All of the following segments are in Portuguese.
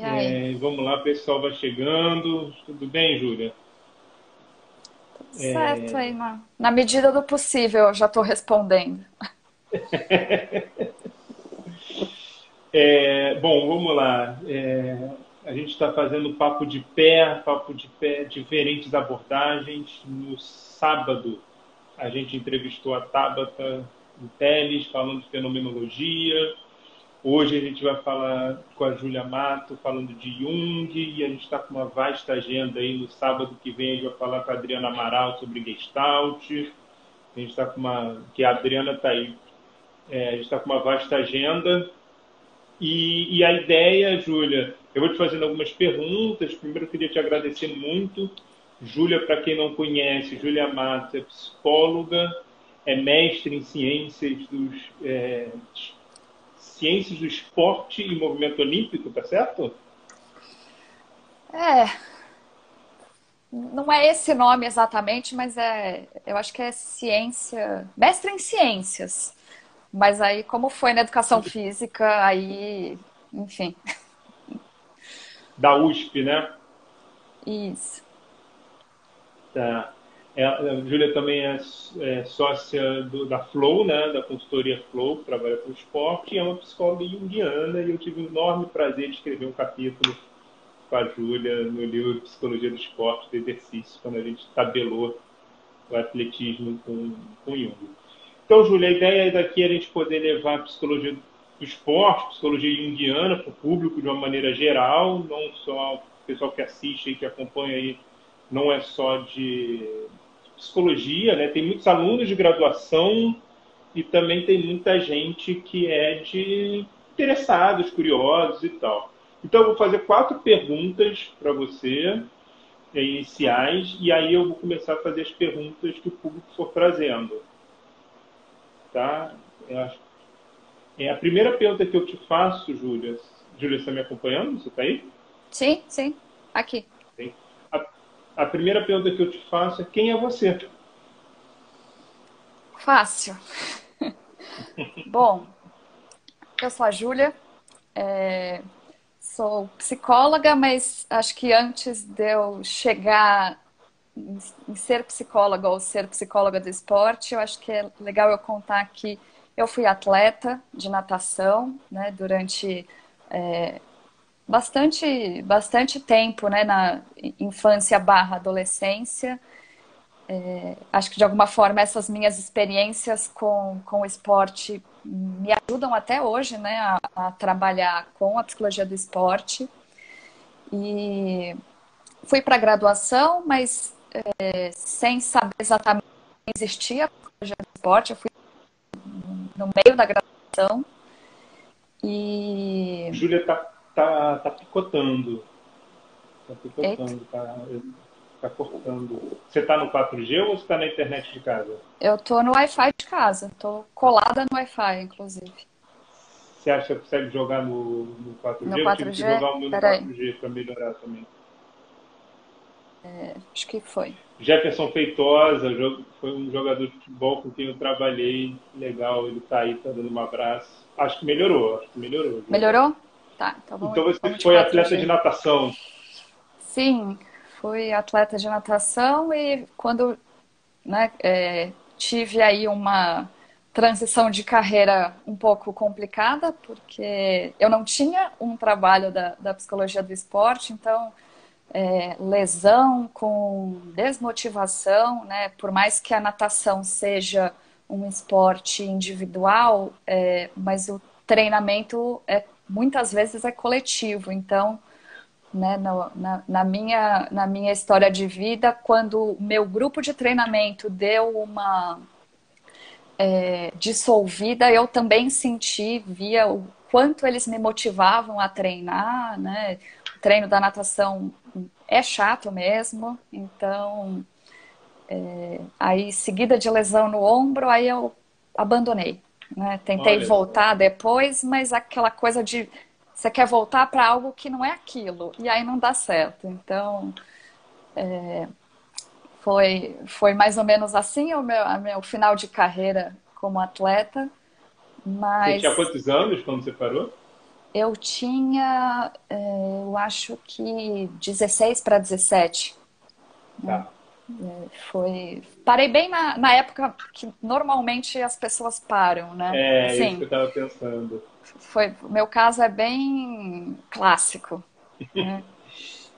É, vamos lá, pessoal vai chegando. Tudo bem, Júlia? Tudo certo é... aí, na, na medida do possível, eu já estou respondendo. é, bom, vamos lá. É, a gente está fazendo papo de pé, papo de pé, diferentes abordagens. No sábado, a gente entrevistou a Tabata Teles, falando de fenomenologia. Hoje a gente vai falar com a Júlia Mato, falando de Jung, e a gente está com uma vasta agenda aí. No sábado que vem a gente vai falar com a Adriana Amaral sobre Gestalt. A gente está com uma. que a Adriana está aí. É, a gente está com uma vasta agenda. E, e a ideia, Júlia, eu vou te fazendo algumas perguntas. Primeiro, eu queria te agradecer muito. Júlia, para quem não conhece, Júlia Mato é psicóloga, é mestre em ciências dos é, ciências do esporte e movimento olímpico, tá certo? É. Não é esse nome exatamente, mas é, eu acho que é ciência, mestre em ciências. Mas aí, como foi na educação física, aí, enfim. Da USP, né? Isso. Tá. É, a Júlia também é, é sócia do, da Flow, né, da consultoria Flow, que trabalha com esporte, e é uma psicóloga junguiana, e eu tive o enorme prazer de escrever um capítulo com a Júlia no livro Psicologia do Esporte do Exercício, quando a gente tabelou o atletismo com, com Jung. Então, Júlia, a ideia daqui é a gente poder levar a psicologia do esporte, psicologia junguiana para o público de uma maneira geral, não só o pessoal que assiste e que acompanha aí, não é só de psicologia, né? Tem muitos alunos de graduação e também tem muita gente que é de interessados, curiosos e tal. Então eu vou fazer quatro perguntas para você é, iniciais e aí eu vou começar a fazer as perguntas que o público for trazendo, tá? É a primeira pergunta que eu te faço, Júlia. Júlia, você está me acompanhando? Você está aí? Sim, sim, aqui. A primeira pergunta que eu te faço é quem é você? Fácil. Bom, eu sou a Júlia, é, sou psicóloga, mas acho que antes de eu chegar em, em ser psicóloga ou ser psicóloga do esporte, eu acho que é legal eu contar que eu fui atleta de natação né, durante é, bastante, bastante tempo, né, na infância barra adolescência. É, acho que de alguma forma essas minhas experiências com, com o esporte me ajudam até hoje, né, a, a trabalhar com a psicologia do esporte. E fui para a graduação, mas é, sem saber exatamente que existia a psicologia do esporte. Eu fui no meio da graduação. E. Júlia, tá tá, tá picotando. Tá picotando, tá, tá cortando. Você tá no 4G ou você tá na internet de casa? Eu tô no Wi-Fi de casa. Tô colada no Wi-Fi, inclusive. Você acha que consegue jogar no, no 4G? No 4G? Eu tive que jogar o meu no 4G para melhorar também. É, acho que foi. Jefferson Feitosa, foi um jogador de futebol com quem eu trabalhei. Legal, ele tá aí, tá dando um abraço. Acho que melhorou, acho que melhorou. Melhorou? Tá, então vamos, Então você vamos foi atleta de natação? Sim, fui atleta de natação e quando né, é, tive aí uma transição de carreira um pouco complicada, porque eu não tinha um trabalho da, da psicologia do esporte, então é, lesão com desmotivação, né, por mais que a natação seja um esporte individual, é, mas o treinamento é muitas vezes é coletivo. Então, né, no, na, na, minha, na minha história de vida, quando o meu grupo de treinamento deu uma é, dissolvida, eu também senti, via o quanto eles me motivavam a treinar, né? O treino da natação é chato mesmo, então é, aí seguida de lesão no ombro, aí eu abandonei. Né? Tentei Olha. voltar depois, mas aquela coisa de você quer voltar para algo que não é aquilo, e aí não dá certo. Então, é, foi, foi mais ou menos assim o meu, o meu final de carreira como atleta. Mas... Você tinha quantos anos quando você parou? eu tinha, é, eu acho que 16 para 17. Tá. É, foi. Parei bem na, na época que normalmente as pessoas param, né? É, Sim, isso que eu estava pensando. Foi, meu caso é bem clássico. Né?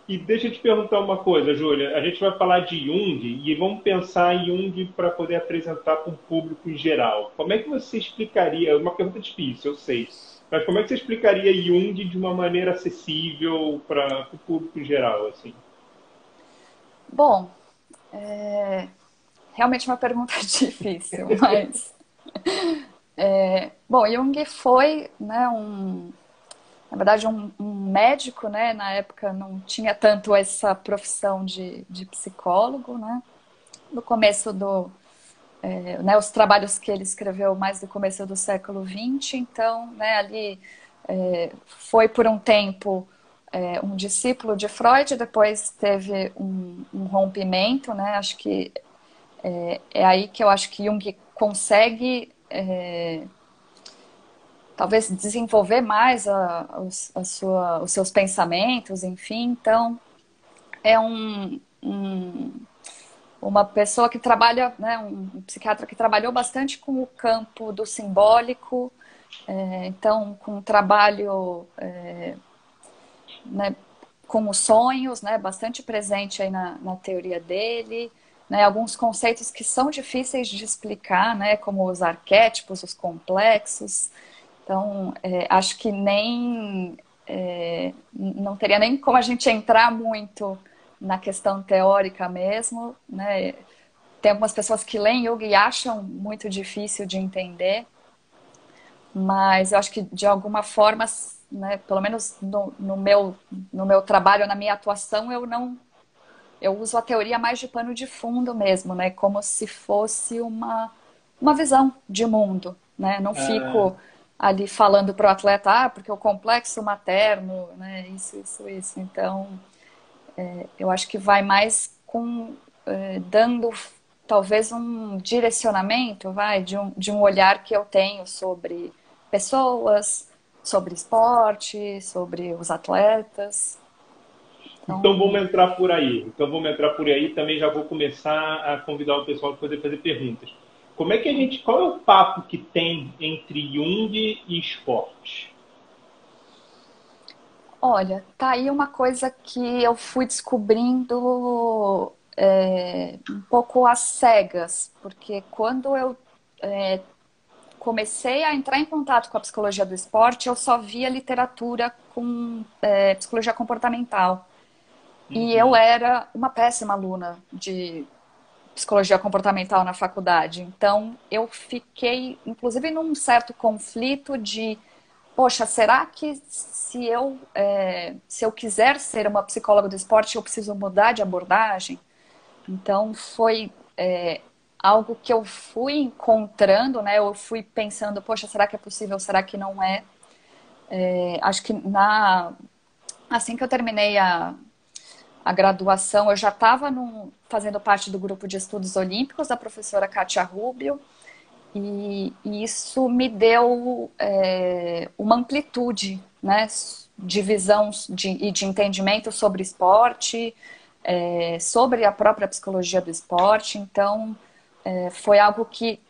E deixa eu te perguntar uma coisa, Júlia. A gente vai falar de Jung e vamos pensar em Jung para poder apresentar para o público em geral. Como é que você explicaria? Uma pergunta difícil, eu sei. Mas como é que você explicaria Jung de uma maneira acessível para o público em geral, assim? Bom, é realmente uma pergunta difícil, mas é, bom, Jung foi, né, um na verdade, um, um, médico, né? Na época não tinha tanto essa profissão de, de psicólogo, né? No começo do... É, né, os trabalhos que ele escreveu mais do começo do século XX, então, né, ali é, foi por um tempo é, um discípulo de Freud, depois teve um, um rompimento, né? Acho que é, é, aí que eu acho que Jung consegue é, talvez desenvolver mais a, a sua, os seus pensamentos, enfim. Então, é um, um, uma pessoa que trabalha, né, um psiquiatra que trabalhou bastante com o campo do simbólico, é, então, com o trabalho é, né, sonhos, né, bastante presente aí na, na teoria dele. Né, alguns conceitos que são difíceis de explicar, né, como os arquétipos, os complexos. Então, é, acho que nem. É, não teria nem como a gente entrar muito na questão teórica mesmo, né? Tem algumas pessoas que leem yoga e acham muito difícil de entender, mas eu acho que de alguma forma, né, pelo menos no, no, meu, no meu trabalho, na minha atuação, eu não. Eu uso a teoria mais de pano de fundo mesmo, né? Como se fosse uma, uma visão de mundo, né? Não fico. Ah ali falando para o atleta, ah, porque o complexo materno, né, isso, isso, isso. Então, é, eu acho que vai mais com é, dando talvez um direcionamento, vai, de um, de um olhar que eu tenho sobre pessoas, sobre esporte, sobre os atletas. Então, então vamos entrar por aí. Então vamos entrar por aí. Também já vou começar a convidar o pessoal para poder fazer perguntas. Como é que a gente, qual é o papo que tem entre Jung e esporte? Olha, tá aí uma coisa que eu fui descobrindo é, um pouco às cegas, porque quando eu é, comecei a entrar em contato com a psicologia do esporte, eu só via literatura com é, psicologia comportamental. Uhum. E eu era uma péssima aluna de psicologia comportamental na faculdade. Então, eu fiquei, inclusive, num certo conflito de, poxa, será que se eu, é, se eu quiser ser uma psicóloga do esporte, eu preciso mudar de abordagem? Então, foi é, algo que eu fui encontrando, né? Eu fui pensando, poxa, será que é possível? Será que não é? é acho que na assim que eu terminei a, a graduação, eu já estava fazendo parte do grupo de estudos olímpicos da professora Kátia Rubio, e, e isso me deu é, uma amplitude né, de visão de, e de entendimento sobre esporte, é, sobre a própria psicologia do esporte. Então, é, foi algo que,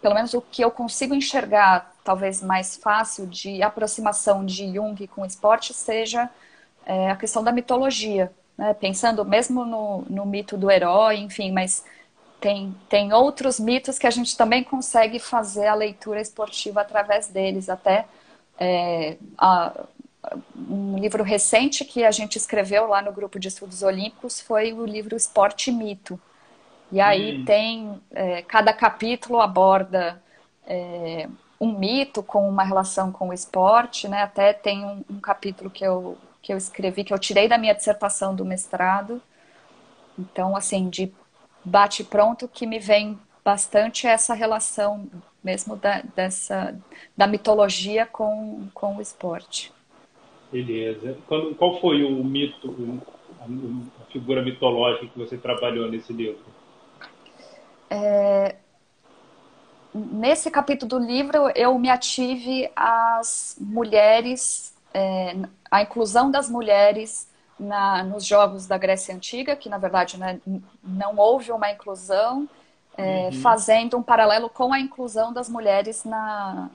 pelo menos o que eu consigo enxergar, talvez mais fácil de aproximação de Jung com o esporte, seja é, a questão da mitologia, né? pensando mesmo no, no mito do herói, enfim, mas tem, tem outros mitos que a gente também consegue fazer a leitura esportiva através deles, até é, a, um livro recente que a gente escreveu lá no grupo de estudos olímpicos foi o livro Esporte e Mito. E aí hum. tem, é, cada capítulo aborda é, um mito com uma relação com o esporte, né? Até tem um, um capítulo que eu que eu escrevi, que eu tirei da minha dissertação do mestrado. Então, assim, de bate-pronto, que me vem bastante essa relação mesmo da, dessa, da mitologia com, com o esporte. Beleza. Quando, qual foi o mito, a figura mitológica que você trabalhou nesse livro? É, nesse capítulo do livro eu me ative às mulheres, é, a inclusão das mulheres na, nos jogos da Grécia Antiga, que na verdade né, não houve uma inclusão, é, uhum. fazendo um paralelo com a inclusão das mulheres na,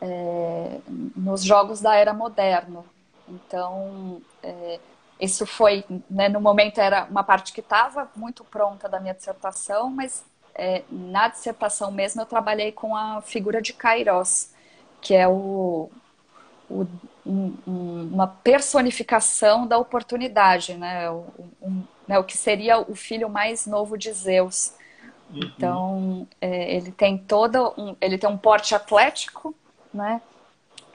é, nos jogos da era moderna. Então, é, isso foi, né, no momento era uma parte que estava muito pronta da minha dissertação, mas é, na dissertação mesmo eu trabalhei com a figura de Kairos, que é o, o um, um, uma personificação da oportunidade, né? O, um, né? o que seria o filho mais novo de Zeus. Uhum. Então, é, ele tem todo um, ele tem um porte atlético, né?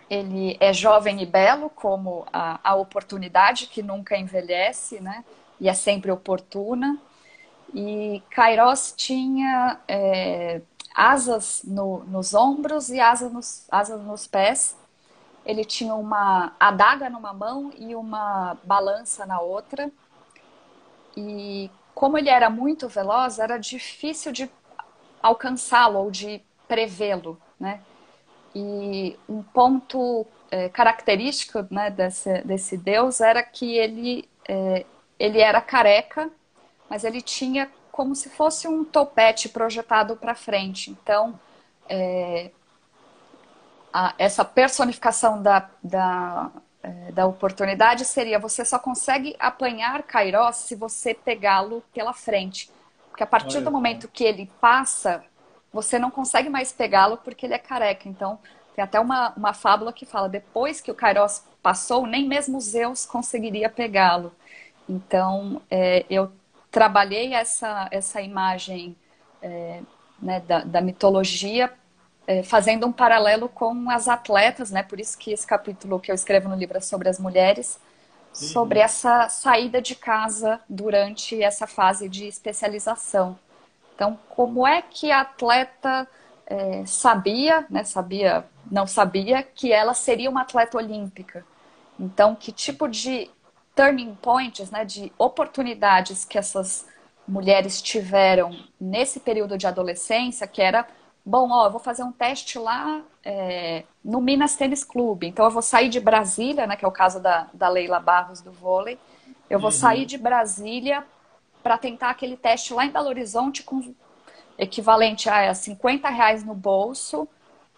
Ele é jovem e belo, como a, a oportunidade que nunca envelhece, né? E é sempre oportuna. E Kairos tinha é, asas no, nos ombros e asas nos, asas nos pés. Ele tinha uma adaga numa mão e uma balança na outra. E como ele era muito veloz, era difícil de alcançá-lo ou de prevê-lo, né? E um ponto é, característico né, desse, desse deus era que ele, é, ele era careca, mas ele tinha como se fosse um topete projetado para frente. Então, é, a, essa personificação da, da, é, da oportunidade seria você só consegue apanhar Kairos se você pegá-lo pela frente. Porque a partir Olha, do momento que ele passa, você não consegue mais pegá-lo porque ele é careca. Então, tem até uma, uma fábula que fala: depois que o Kairos passou, nem mesmo Zeus conseguiria pegá-lo. Então, é, eu trabalhei essa, essa imagem é, né, da, da, mitologia, é, fazendo um paralelo com as atletas, né? Por isso que esse capítulo que eu escrevo no livro é sobre as mulheres, sobre essa saída de casa durante essa fase de especialização. Então, como é que a atleta é, sabia, né, sabia, não sabia, que ela seria uma atleta olímpica? Então, que tipo de turning points, né, de oportunidades que essas mulheres tiveram nesse período de adolescência, que era, bom, ó, eu vou fazer um teste lá é, no Minas Tênis Clube, então eu vou sair de Brasília, né, que é o caso da, da Leila Barros do vôlei, eu vou uhum. sair de Brasília para tentar aquele teste lá em Belo Horizonte com equivalente a 50 reais no bolso,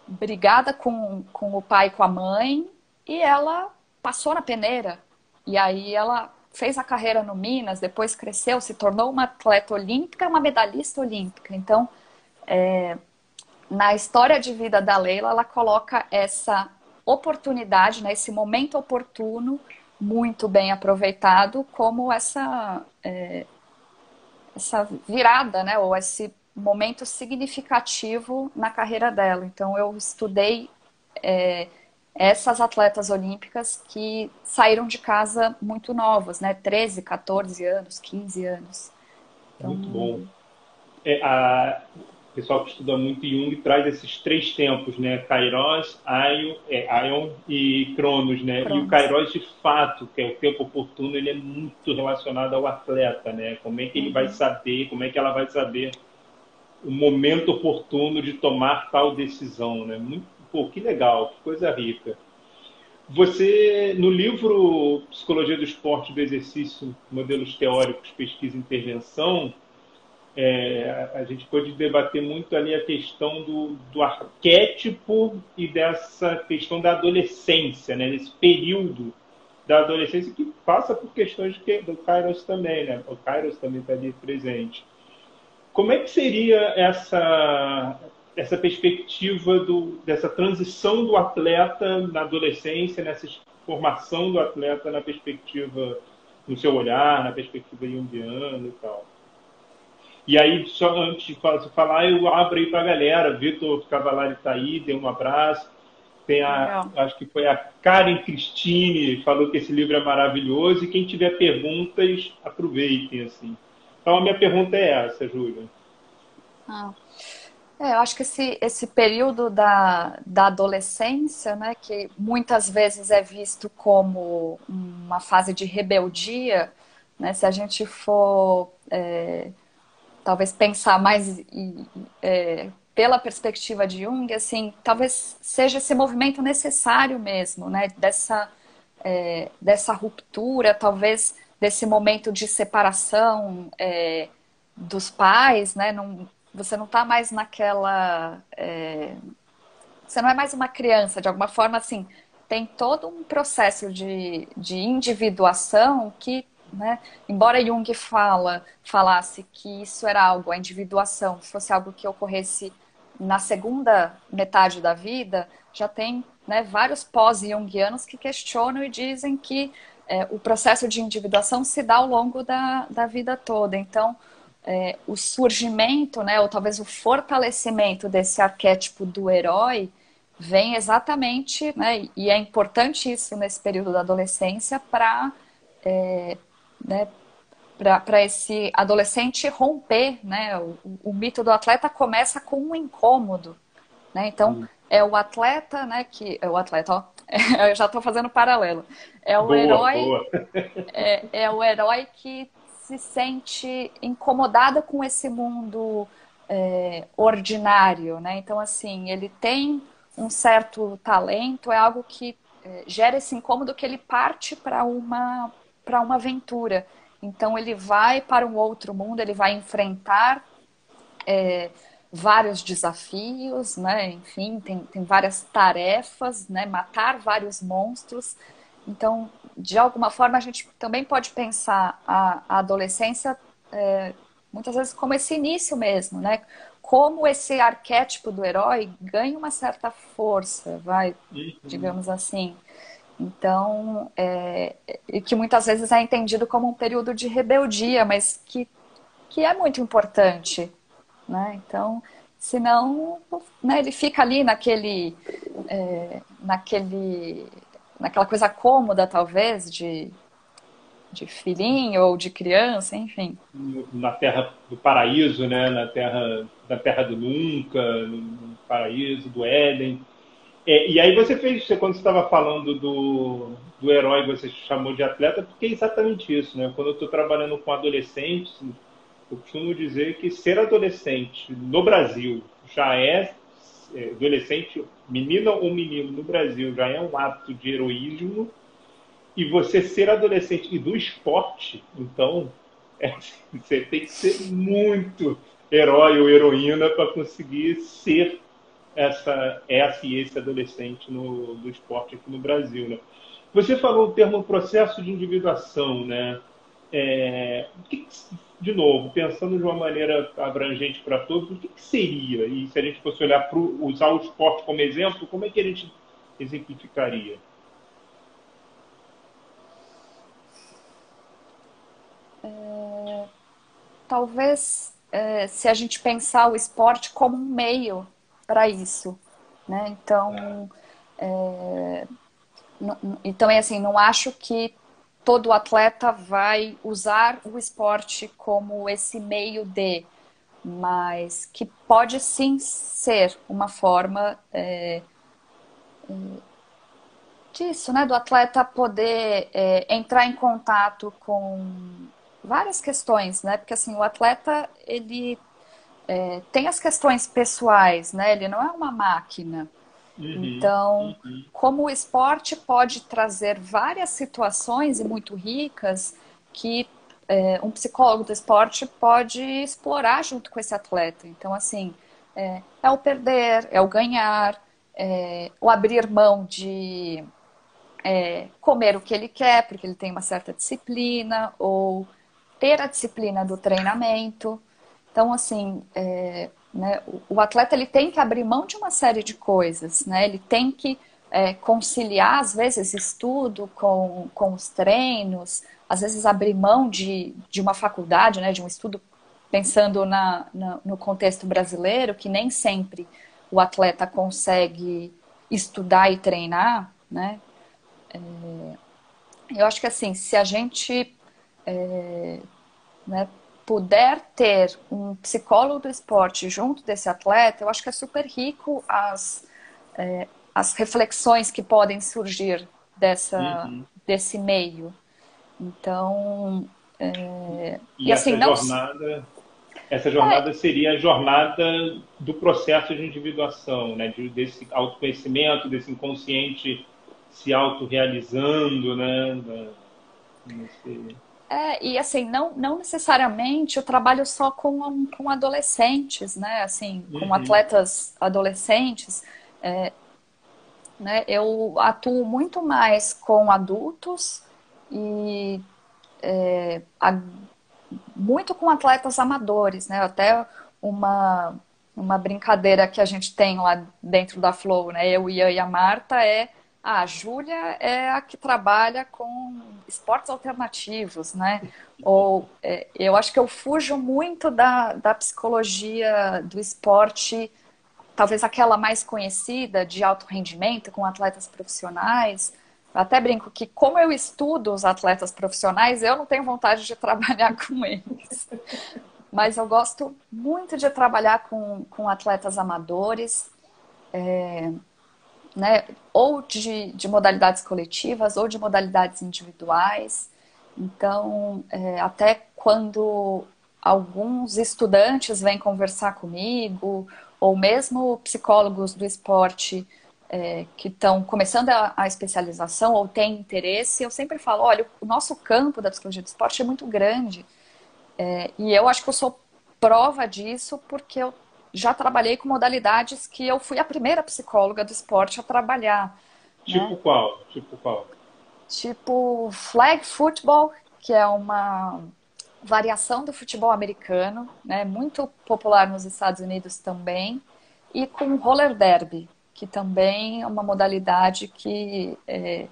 brigada com, com o pai e com a mãe, e ela passou na peneira. E aí ela fez a carreira no Minas, depois cresceu, se tornou uma atleta olímpica, uma medalhista olímpica. Então, é, na história de vida da Leila, ela coloca essa oportunidade, né, esse momento oportuno, muito bem aproveitado, como essa é, essa virada, né, ou esse momento significativo na carreira dela. Então, eu estudei é, essas atletas olímpicas que saíram de casa muito novas, né, 13, 14 anos, 15 anos. Então... Muito bom. É, a, o pessoal que estuda muito Jung traz esses três tempos, né? Kairos, Aion, é, Aion e Cronos, né? Cronos. E o Kairos, de fato, que é o tempo oportuno, ele é muito relacionado ao atleta, né? Como é que ele uhum. vai saber, como é que ela vai saber o momento oportuno de tomar tal decisão, né? Muito, pô, que legal, que coisa rica. Você, no livro Psicologia do Esporte do Exercício, Modelos Teóricos, Pesquisa e Intervenção, é, a gente pode debater muito ali a questão do, do arquétipo e dessa questão da adolescência, né? Nesse período da adolescência que passa por questões que, do Kairos também, né? O Kairos também está ali presente. Como é que seria essa essa perspectiva do, dessa transição do atleta na adolescência, nessa formação do atleta na perspectiva no seu olhar, na perspectiva junguiana e tal? E aí, só antes de falar, eu abro aí para a galera. Vitor Cavalari está aí, deu um abraço. Tem a, acho que foi a Karen Cristine, falou que esse livro é maravilhoso. E quem tiver perguntas, aproveitem. assim. Então, a minha pergunta é essa, Júlia. Ah. É, eu acho que esse, esse período da, da adolescência, né, que muitas vezes é visto como uma fase de rebeldia, né, se a gente for é, talvez pensar mais é, pela perspectiva de Jung, assim, talvez seja esse movimento necessário mesmo, né? Dessa, é, dessa ruptura, talvez desse momento de separação é, dos pais, né? Não, você não está mais naquela. É, você não é mais uma criança, de alguma forma, assim, tem todo um processo de, de individuação que né? Embora Jung fala, falasse que isso era algo, a individuação, fosse algo que ocorresse na segunda metade da vida, já tem né, vários pós-jungianos que questionam e dizem que é, o processo de individuação se dá ao longo da, da vida toda. Então, é, o surgimento, né, ou talvez o fortalecimento desse arquétipo do herói, vem exatamente, né, e é importante isso nesse período da adolescência, para é, né, para esse adolescente romper, né? O, o, mito do atleta começa com um incômodo, né? Então uhum. é o atleta, né? Que é o atleta, ó, eu já estou fazendo paralelo. É o boa, herói, boa. é, é, o herói que se sente incomodado com esse mundo é, ordinário, né? Então assim ele tem um certo talento, é algo que é, gera esse incômodo que ele parte para uma para uma aventura. Então ele vai para um outro mundo, ele vai enfrentar é, vários desafios, né? Enfim, tem, tem várias tarefas, né? Matar vários monstros. Então, de alguma forma, a gente também pode pensar a, a adolescência é, muitas vezes como esse início mesmo, né? Como esse arquétipo do herói ganha uma certa força, vai, uhum. digamos assim. Então, é, e que muitas vezes é entendido como um período de rebeldia, mas que, que é muito importante, né? Então, senão, né, ele fica ali naquele, é, naquele, naquela coisa cômoda, talvez, de, de filhinho ou de criança, enfim. Na terra do paraíso, né? Na terra, na terra do nunca, no paraíso do Éden é, e aí você fez, quando você estava falando do, do herói, você chamou de atleta, porque é exatamente isso, né? Quando eu estou trabalhando com adolescentes, eu costumo dizer que ser adolescente no Brasil já é, é adolescente, menina ou menino no Brasil já é um ato de heroísmo, e você ser adolescente e do esporte, então, é, você tem que ser muito herói ou heroína para conseguir ser essa, essa e esse adolescente no, no esporte aqui no Brasil. Né? Você falou o termo processo de individuação, né? É, que, de novo, pensando de uma maneira abrangente para todos, o que, que, seria? E se a gente fosse olhar para usar o esporte como exemplo, como é que a gente exemplificaria? É, talvez é, se a gente pensar o esporte como um meio para isso, né? Então, é, então é assim, não acho que todo atleta vai usar o esporte como esse meio de, mas que pode sim ser uma forma é, é disso, né? Do atleta poder é, entrar em contato com várias questões, né? Porque assim, o atleta ele é, tem as questões pessoais, né? Ele não é uma máquina. Uhum, então, uhum. como o esporte pode trazer várias situações e muito ricas que é, um psicólogo do esporte pode explorar junto com esse atleta. Então, assim, é, é o perder, é o ganhar, é o abrir mão de é, comer o que ele quer, porque ele tem uma certa disciplina, ou ter a disciplina do treinamento. Então, assim, é, né, o, atleta ele tem que abrir mão de uma série de coisas, né? Ele tem que é, conciliar, às vezes, estudo com, com os treinos, às vezes abrir mão de, de uma faculdade, né, de um estudo pensando na, na, no contexto brasileiro, que nem sempre o atleta consegue estudar e treinar, né? É, eu acho que assim, se a gente é, né, puder ter um psicólogo do esporte junto desse atleta, eu acho que é super rico as, é, as reflexões que podem surgir dessa, uhum. desse meio. Então, é, e, e, assim, não. Jornada... essa jornada é. seria a jornada do processo de individuação, né? De, desse autoconhecimento, desse inconsciente se autorrealizando, né? É, e assim, não, não necessariamente eu trabalho só com, com adolescentes, né? Assim, com uhum. atletas adolescentes. É, né? Eu atuo muito mais com adultos e é, a, muito com atletas amadores, né? Até uma, uma brincadeira que a gente tem lá dentro da Flow, né? Eu, Ian e a Marta é ah, a Júlia é a que trabalha com esportes alternativos, né? Ou é, eu acho que eu fujo muito da, da psicologia do esporte, talvez aquela mais conhecida de alto rendimento com atletas profissionais. Eu até brinco que, como eu estudo os atletas profissionais, eu não tenho vontade de trabalhar com eles. Mas eu gosto muito de trabalhar com, com atletas amadores. É, né, ou de, de modalidades coletivas ou de modalidades individuais. Então, é, até quando alguns estudantes vêm conversar comigo, ou mesmo psicólogos do esporte é, que estão começando a, a, especialização ou têm interesse, eu sempre falo: olha, o nosso campo da psicologia do esporte é muito grande. É, e eu acho que eu sou prova disso porque eu já trabalhei com modalidades que eu fui a primeira psicóloga do esporte a trabalhar. Tipo né? qual? Tipo qual? Tipo flag football, que é uma variação do futebol americano, né? Muito popular nos Estados Unidos também, e com roller derby, que também é uma modalidade que é,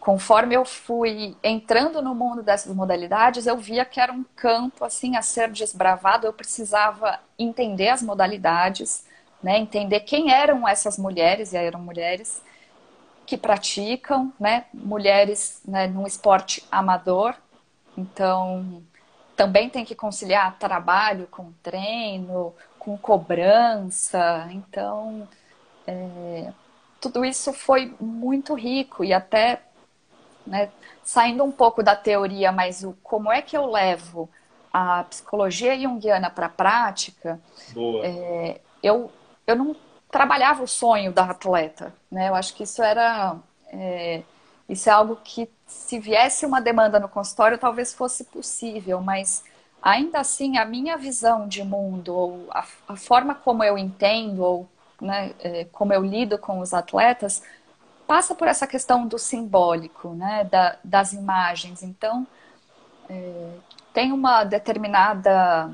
conforme eu fui entrando no mundo dessas modalidades, eu via que era um campo assim a ser desbravado. Eu precisava entender as modalidades, né, entender quem eram essas mulheres, e eram mulheres que praticam, né, mulheres né, num esporte amador. Então, também tem que conciliar trabalho com treino, com cobrança. Então, é, tudo isso foi muito rico e até né? Saindo um pouco da teoria, mas o como é que eu levo a psicologia junguiana para a prática, é, eu, eu não trabalhava o sonho da atleta. Né? Eu acho que isso era. É, isso é algo que, se viesse uma demanda no consultório, talvez fosse possível, mas ainda assim, a minha visão de mundo, ou a, a forma como eu entendo, ou né, é, como eu lido com os atletas, passa por essa questão do simbólico, né, da, das imagens. Então, é, tem uma determinada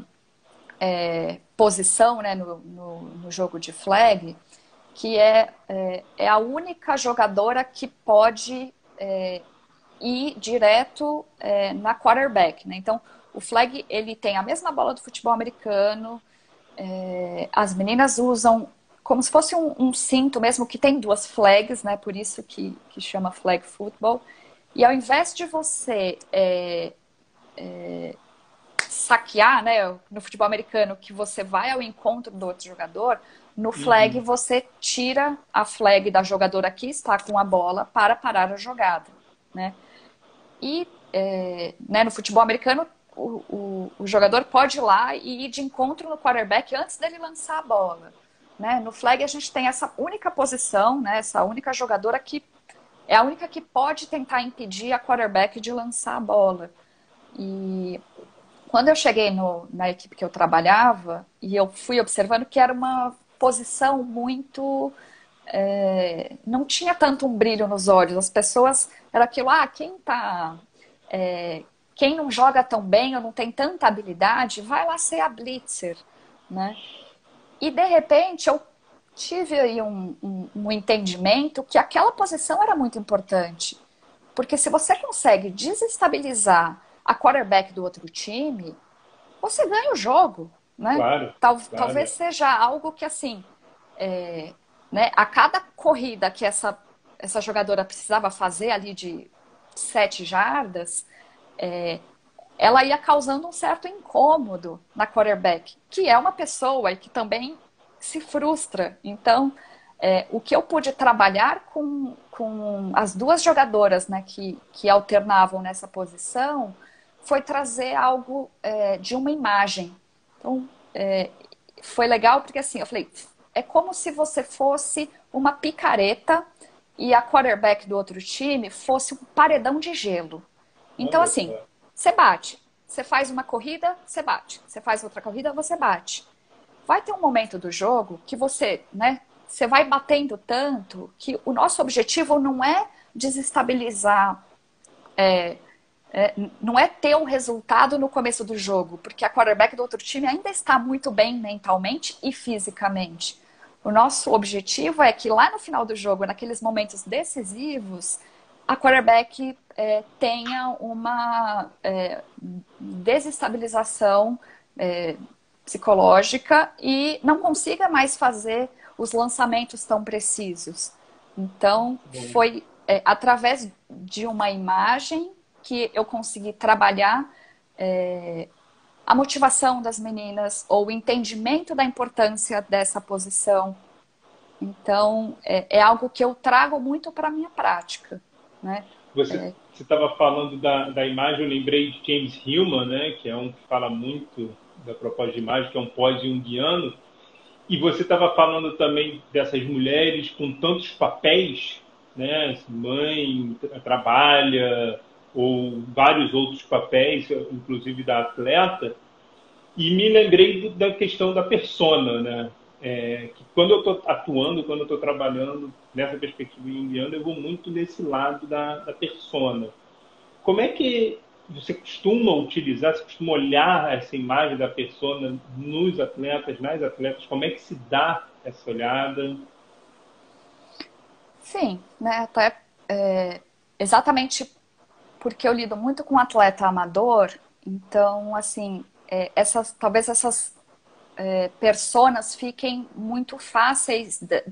é, posição né, no, no, no, jogo de flag que é, é, é, a única jogadora que pode é, ir direto é, na quarterback. Né? Então, o flag ele tem a mesma bola do futebol americano, é, as meninas usam como se fosse um, um, cinto mesmo que tem duas flags, né? Por isso que, que chama flag football. E ao invés de você é, é, saquear, né? No futebol americano, que você vai ao encontro do outro jogador, no flag uhum. você tira a flag da jogadora que está com a bola para parar a jogada, né? E é, né, no futebol americano, o, o, o jogador pode ir lá e ir de encontro no quarterback antes dele lançar a bola. Né? No flag a gente tem essa única posição, né? essa única jogadora que é a única que pode tentar impedir a quarterback de lançar a bola. E quando eu cheguei no, na equipe que eu trabalhava, e eu fui observando que era uma posição muito. É, não tinha tanto um brilho nos olhos. As pessoas. Era aquilo, ah, quem tá. É, quem não joga tão bem ou não tem tanta habilidade, vai lá ser a blitzer, né? E de repente eu tive aí um, um, um entendimento que aquela posição era muito importante. Porque se você consegue desestabilizar a quarterback do outro time, você ganha o jogo. Né? Claro, Tal, claro. Talvez seja algo que, assim, é, né, a cada corrida que essa, essa jogadora precisava fazer ali de sete jardas, é, ela ia causando um certo incômodo na quarterback, que é uma pessoa e que também se frustra. Então, é, o que eu pude trabalhar com, com as duas jogadoras né, que, que alternavam nessa posição foi trazer algo é, de uma imagem. Então, é, foi legal porque assim, eu falei, é como se você fosse uma picareta e a quarterback do outro time fosse um paredão de gelo. Então, assim, você bate. Você faz uma corrida, você bate. Você faz outra corrida, você bate. Vai ter um momento do jogo que você, né, você vai batendo tanto que o nosso objetivo não é desestabilizar, é, é, não é ter um resultado no começo do jogo, porque a quarterback do outro time ainda está muito bem mentalmente e fisicamente. O nosso objetivo é que lá no final do jogo, naqueles momentos decisivos, a quarterback é, tenha uma é, desestabilização é, psicológica e não consiga mais fazer os lançamentos tão precisos. Então, foi é, através de uma imagem que eu consegui trabalhar é, a motivação das meninas ou o entendimento da importância dessa posição. Então, é, é algo que eu trago muito para a minha prática. Né? Você estava falando da, da imagem, eu lembrei de James Hillman, né, que é um que fala muito da proposta de imagem, que é um pós-junguiano, e você estava falando também dessas mulheres com tantos papéis, né? Mãe, trabalha, ou vários outros papéis, inclusive da atleta. E me lembrei da questão da persona, né? É, que quando eu estou atuando, quando eu estou trabalhando nessa perspectiva indiana, eu vou muito nesse lado da, da persona. Como é que você costuma utilizar, você costuma olhar essa imagem da persona nos atletas, nas atletas? Como é que se dá essa olhada? Sim, né? Até é, exatamente porque eu lido muito com atleta amador, então, assim, é, essas, talvez essas é, personas fiquem muito fáceis de,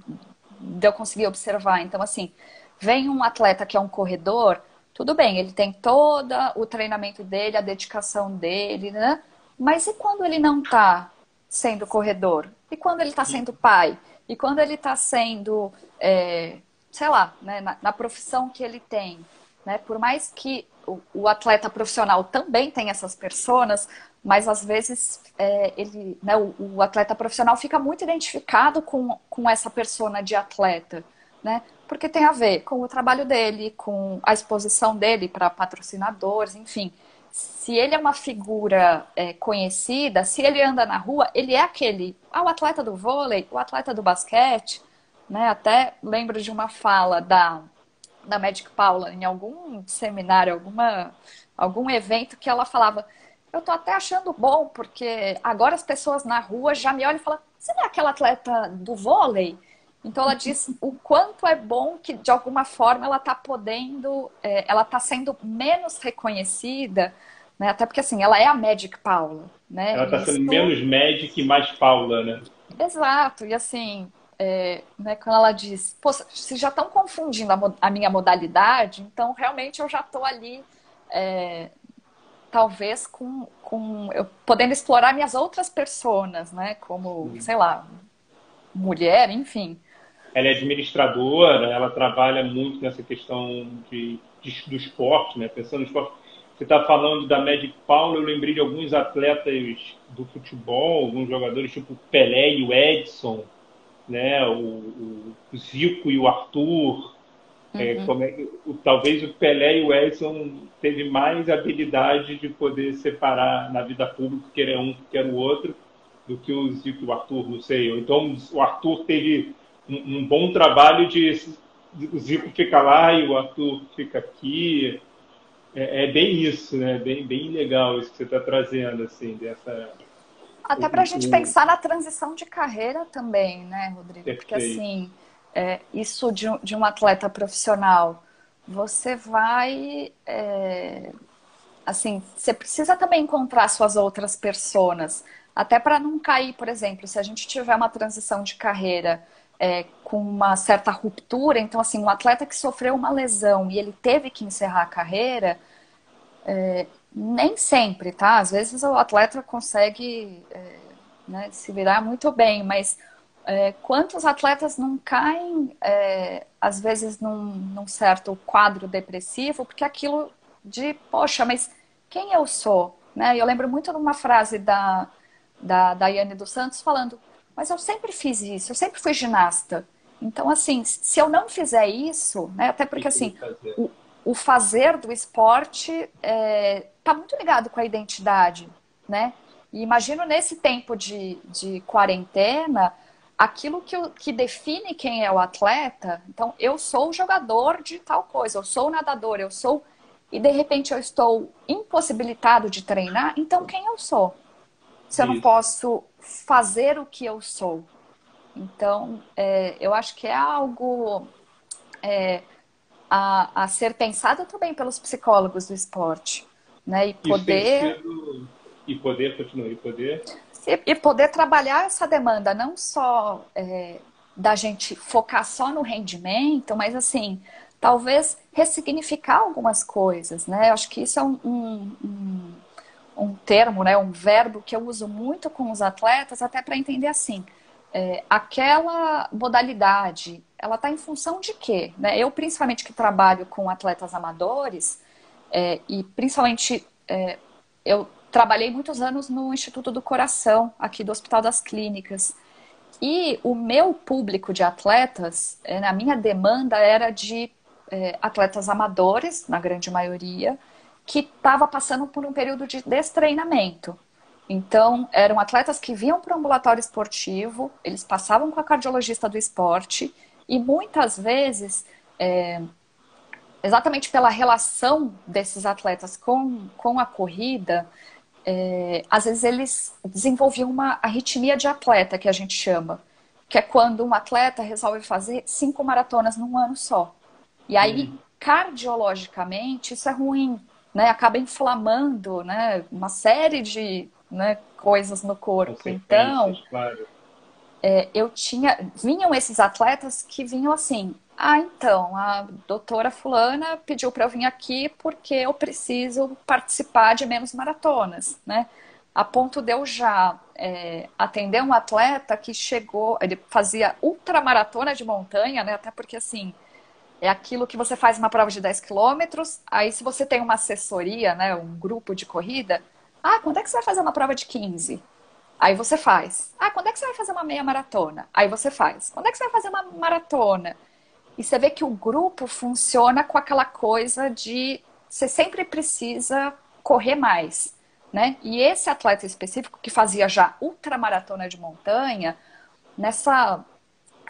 de eu conseguir observar. Então, assim, vem um atleta que é um corredor, tudo bem, ele tem todo o treinamento dele, a dedicação dele, né? Mas e quando ele não está sendo corredor? E quando ele está sendo pai? E quando ele está sendo, é, sei lá, né, na, na, profissão que ele tem? Né? Por mais que o, o atleta profissional também tem essas pessoas, mas às vezes é, ele, né, o, o, atleta profissional fica muito identificado com, com essa persona de atleta, né? porque tem a ver com o trabalho dele, com a exposição dele para patrocinadores, enfim. Se ele é uma figura é, conhecida, se ele anda na rua, ele é aquele, ah, o atleta do vôlei, o atleta do basquete, né? Até lembro de uma fala da, da Magic Paula em algum seminário, alguma, algum evento que ela falava, eu tô até achando bom, porque agora as pessoas na rua já me olham e falam, você não é aquela atleta do vôlei? Então ela diz o quanto é bom que de alguma forma ela está podendo, é, ela está sendo menos reconhecida, né? Até porque assim ela é a Magic Paula, né? Ela está sendo menos Magic e mais Paula, né? Exato. E assim, é, né, quando ela diz, Pô, vocês já estão confundindo a, a, minha modalidade, então realmente eu já estou ali, é, talvez com, com eu podendo explorar minhas outras personas, né? Como, sei lá, mulher, enfim ela é administradora, ela trabalha muito nessa questão de, de do esporte, né? Pensando no esporte. Você está falando da Magic Paula, eu lembrei de alguns atletas do futebol, alguns jogadores tipo Pelé e o Edson, né? O, o Zico e o Arthur. É, uhum. É, é, o, talvez o Pelé e o Edson teve mais habilidade de poder separar na vida pública que era um que era o outro do que o Zico e o Arthur, não sei. Então o Arthur teve um, um bom trabalho de o Zico fica lá e o Arthur fica aqui. É, é, bem isso, né? Bem, bem legal isso que você está trazendo, assim, dessa. Até para a gente pensar na transição de carreira também, né, Rodrigo? Porque assim, é, isso de, de um atleta profissional, você vai. É, assim, você precisa também encontrar suas outras personas. Até para não cair, por exemplo, se a gente tiver uma transição de carreira é, com uma certa ruptura. Então, assim, um atleta que sofreu uma lesão e ele teve que encerrar a carreira, é, nem sempre, tá? Às vezes o atleta consegue é, né, se virar muito bem, mas é, quantos atletas não caem, é, às vezes, num, num certo quadro depressivo, porque aquilo de, poxa, mas quem eu sou? Né? Eu lembro muito de uma frase da da Daiane dos Santos falando, mas eu sempre fiz isso, eu sempre fui ginasta. Então, assim, se eu não fizer isso, né, até porque assim, o, o, fazer do esporte está é, tá muito ligado com a identidade, né? E imagino nesse tempo de, de quarentena, aquilo que, que define quem é o atleta. Então, eu sou jogador de tal coisa, eu sou nadador, eu sou. E de repente eu estou impossibilitado de treinar, então quem eu sou? Se eu não posso fazer o que eu sou. Então, é, eu acho que é algo é, a, a, ser pensado também pelos psicólogos do esporte. Né? E poder. E poder, continue, e poder. E, poder trabalhar essa demanda, não só é, da gente focar só no rendimento, mas assim, talvez ressignificar algumas coisas, né? Acho que isso é um, um, um, um termo, né? um verbo que eu uso muito com os atletas, até para entender assim é, aquela modalidade, ela está em função de quê? Né? Eu, principalmente que trabalho com atletas amadores, é, e principalmente é, eu trabalhei muitos anos no Instituto do Coração, aqui do Hospital das Clínicas. E o meu público de atletas, é, na minha demanda, era de é, atletas amadores, na grande maioria, que estava passando por um período de destreinamento. Então, eram atletas que vinham para o ambulatório esportivo, eles passavam com a cardiologista do esporte e muitas vezes, é, exatamente pela relação desses atletas com, com a corrida, é, às vezes eles desenvolviam uma arritmia de atleta, que a gente chama, que é quando um atleta resolve fazer cinco maratonas num ano só. E aí, hum. cardiologicamente, isso é ruim, né? Acaba inflamando né? uma série de né, coisas no corpo. Então, claro. é, eu tinha. Vinham esses atletas que vinham assim. Ah, então, a doutora Fulana pediu para eu vir aqui porque eu preciso participar de menos maratonas, né? A ponto de eu já é, atender um atleta que chegou, ele fazia ultramaratona de montanha, né? Até porque, assim, é aquilo que você faz uma prova de 10 quilômetros, aí se você tem uma assessoria, né, um grupo de corrida, ah, quando é que você vai fazer uma prova de 15? Aí você faz. Ah, quando é que você vai fazer uma meia maratona? Aí você faz. Quando é que você vai fazer uma maratona? E você vê que o grupo funciona com aquela coisa de você sempre precisa correr mais, né? E esse atleta específico que fazia já ultramaratona de montanha, nessa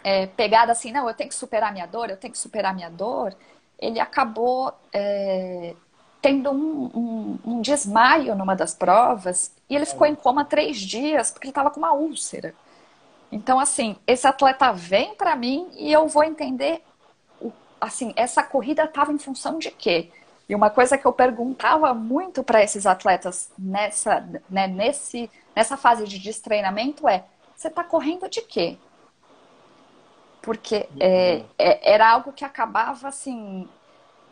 é, pegada assim, não, eu tenho que superar minha dor, eu tenho que superar minha dor, ele acabou é, tendo um, um, um, desmaio numa das provas e ele ficou em coma três dias porque ele estava com uma úlcera. Então, assim, esse atleta vem para mim e eu vou entender, assim, essa corrida estava em função de quê? E uma coisa que eu perguntava muito para esses atletas nessa, né, nesse, nessa fase de destreinamento é: você está correndo de quê? Porque é, é, era algo que acabava assim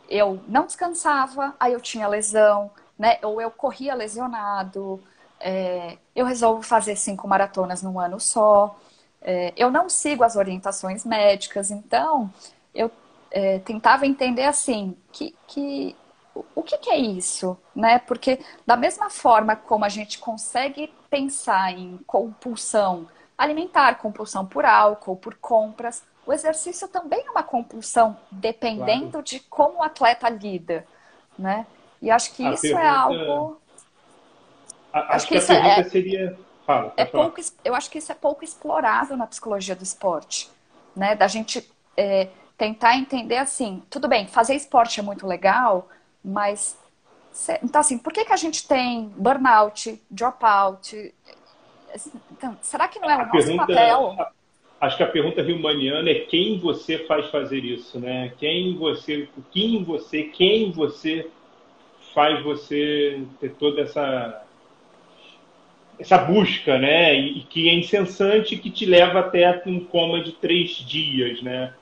eu não descansava, aí eu tinha lesão, né? Ou eu corria lesionado. É, eu resolvo fazer cinco maratonas num ano só. É, eu não sigo as orientações médicas, então eu é, tentava entender assim que, que o que, que, é isso, né? Porque da mesma forma como a gente consegue pensar em compulsão alimentar, compulsão por álcool, por compras, o exercício também é uma compulsão, dependendo claro. de como o atleta lida, né? E acho que a isso pergunta... é algo... A, acho, que, que isso é, seria... Fala, é pouco, eu acho que isso é pouco explorado na psicologia do esporte, né? Da gente é, tentar entender assim, tudo bem, fazer esporte é muito legal, mas então assim, por que, que a gente tem burnout, dropout? Então, será que não é o a nosso pergunta, papel? acho que a pergunta rilmaniana é quem você faz fazer isso, né? Quem você, quem você, quem você faz você ter toda essa essa busca, né? E, que é incessante, que te leva até um coma de três dias, né?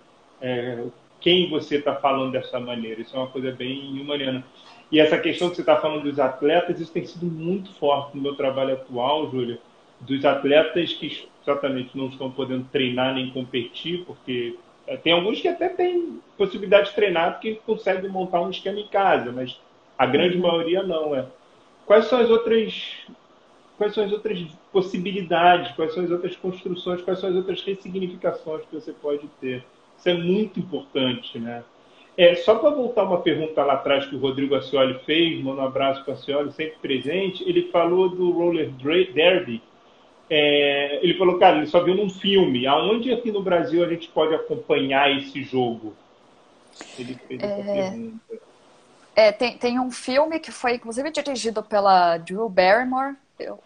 É, quem você está falando dessa maneira? Isso é uma coisa bem humaniana. E essa questão que você está falando dos atletas, isso tem sido muito forte no meu trabalho atual, Júlia, dos atletas que exatamente não estão podendo treinar nem competir, porque eh, tem alguns que até têm possibilidade de treinar porque conseguem montar um esquema em casa, mas a grande uhum. maioria não. É. Quais são as outras quais são as outras possibilidades, quais são as outras construções, quais são as outras ressignificações que você pode ter. Isso é muito importante, né? É, só para voltar uma pergunta lá atrás que o Rodrigo Ascioli fez, manda um abraço para o Ascioli, sempre presente, ele falou do roller derby. É, ele falou, cara, ele só viu num filme. Aonde aqui no Brasil a gente pode acompanhar esse jogo? Ele fez essa é... pergunta. É, tem, tem um filme que foi, inclusive, dirigido pela Drew Barrymore. Eu,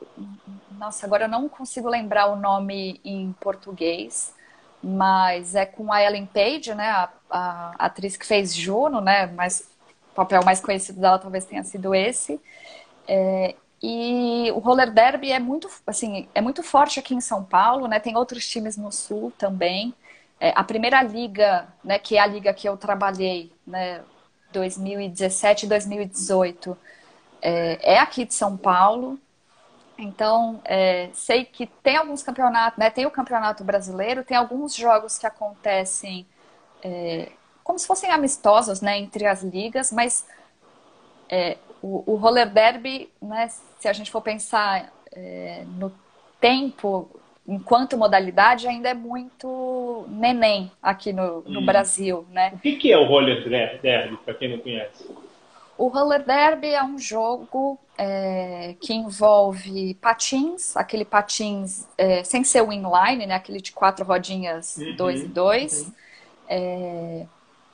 nossa, agora eu não consigo lembrar o nome em português, mas é com a Ellen Page, né, a, a atriz que fez Juno, né, mas o papel mais conhecido dela talvez tenha sido esse. É, e o roller derby é muito, assim, é muito forte aqui em São Paulo, né? Tem outros times no sul também. É, a primeira liga, né, que é a liga que eu trabalhei, né, 2017 e 2018, é, é aqui de São Paulo. Então, é, sei que tem alguns campeonatos, né? Tem o campeonato brasileiro, tem alguns jogos que acontecem é, como se fossem amistosos, né? Entre as ligas, mas é, o, o roller derby, né? Se a gente for pensar é, no tempo, enquanto modalidade, ainda é muito neném aqui no, no hum. Brasil, né? O que, que é o roller derby, para quem não conhece? O roller derby é um jogo é, que envolve patins, aquele patins é, sem ser o inline, né, aquele de quatro rodinhas, uhum, dois e dois, uhum. é,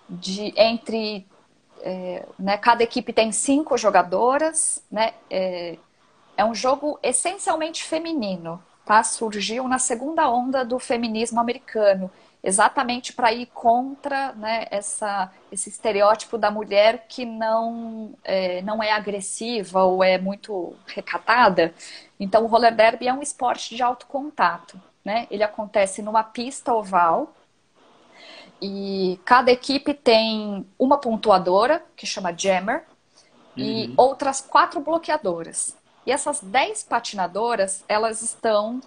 de, entre é, né, cada equipe tem cinco jogadoras, né, é, é um jogo essencialmente feminino, tá? Surgiu na segunda onda do feminismo americano exatamente para ir contra né, essa, esse estereótipo da mulher que não é, não é agressiva ou é muito recatada. Então, o roller derby é um esporte de alto contato. Né? Ele acontece numa pista oval e cada equipe tem uma pontuadora, que chama jammer, uhum. e outras quatro bloqueadoras. E essas dez patinadoras, elas estão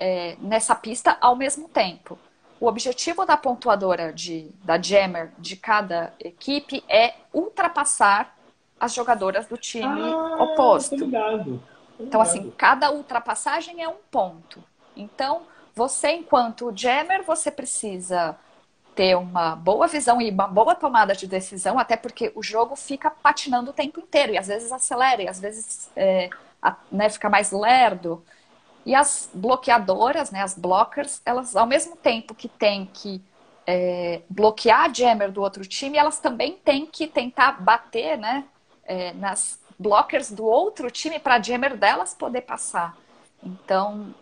é, nessa pista ao mesmo tempo. O objetivo da pontuadora de, da jammer de cada equipe é ultrapassar as jogadoras do time ah, oposto. Obrigado. Então, assim, cada ultrapassagem é um ponto. Então, você, enquanto jammer, você precisa ter uma boa visão e uma boa tomada de decisão, até porque o jogo fica patinando o tempo inteiro, e às vezes acelera, e às vezes é, a, né, fica mais lerdo. E as bloqueadoras, né, as blockers, elas ao mesmo tempo que tem que é, bloquear a jammer do outro time, elas também têm que tentar bater né, é, nas blockers do outro time para a jammer delas poder passar. Então,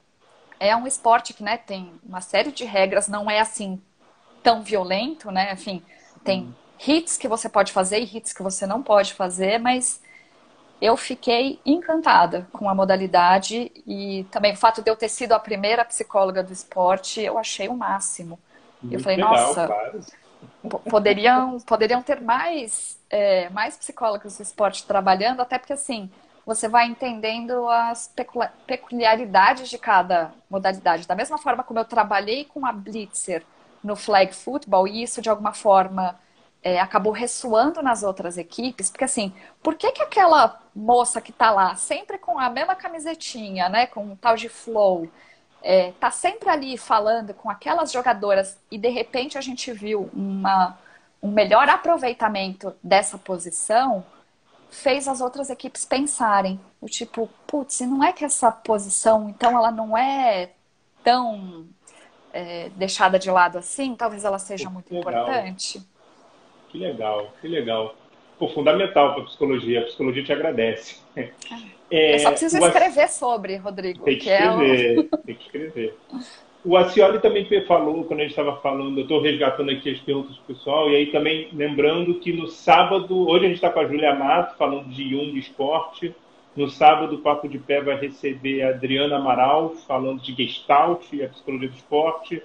é um esporte que né, tem uma série de regras, não é assim tão violento, né? Enfim, tem uhum. hits que você pode fazer e hits que você não pode fazer, mas eu fiquei encantada com a modalidade e também o fato de eu ter sido a primeira psicóloga do esporte, eu achei o máximo. Muito eu falei, legal, nossa, claro. poderiam, poderiam ter mais, é, mais psicólogos do esporte trabalhando, até porque assim, você vai entendendo as peculiaridades de cada modalidade. Da mesma forma como eu trabalhei com a Blitzer no flag football, e isso de alguma forma é, acabou ressoando nas outras equipes, porque assim, por que, que aquela moça que está lá, sempre com a mesma camisetinha, né, com um tal de flow, é, tá sempre ali falando com aquelas jogadoras e de repente a gente viu uma, um melhor aproveitamento dessa posição, fez as outras equipes pensarem, o tipo, putz, não é que essa posição, então ela não é tão é, deixada de lado assim, talvez ela seja muito legal. importante. Que legal, que legal. Pô, fundamental para a psicologia. A psicologia te agradece. É, Eu só preciso escrever sobre, Rodrigo. Tem que, que escrever, é o... tem que escrever. O Acioli também falou, quando a gente estava falando, eu estou resgatando aqui as perguntas do pessoal, e aí também lembrando que no sábado, hoje a gente está com a Júlia Mato, falando de Jung Esporte, no sábado o Papo de Pé vai receber a Adriana Amaral, falando de Gestalt e a Psicologia do Esporte.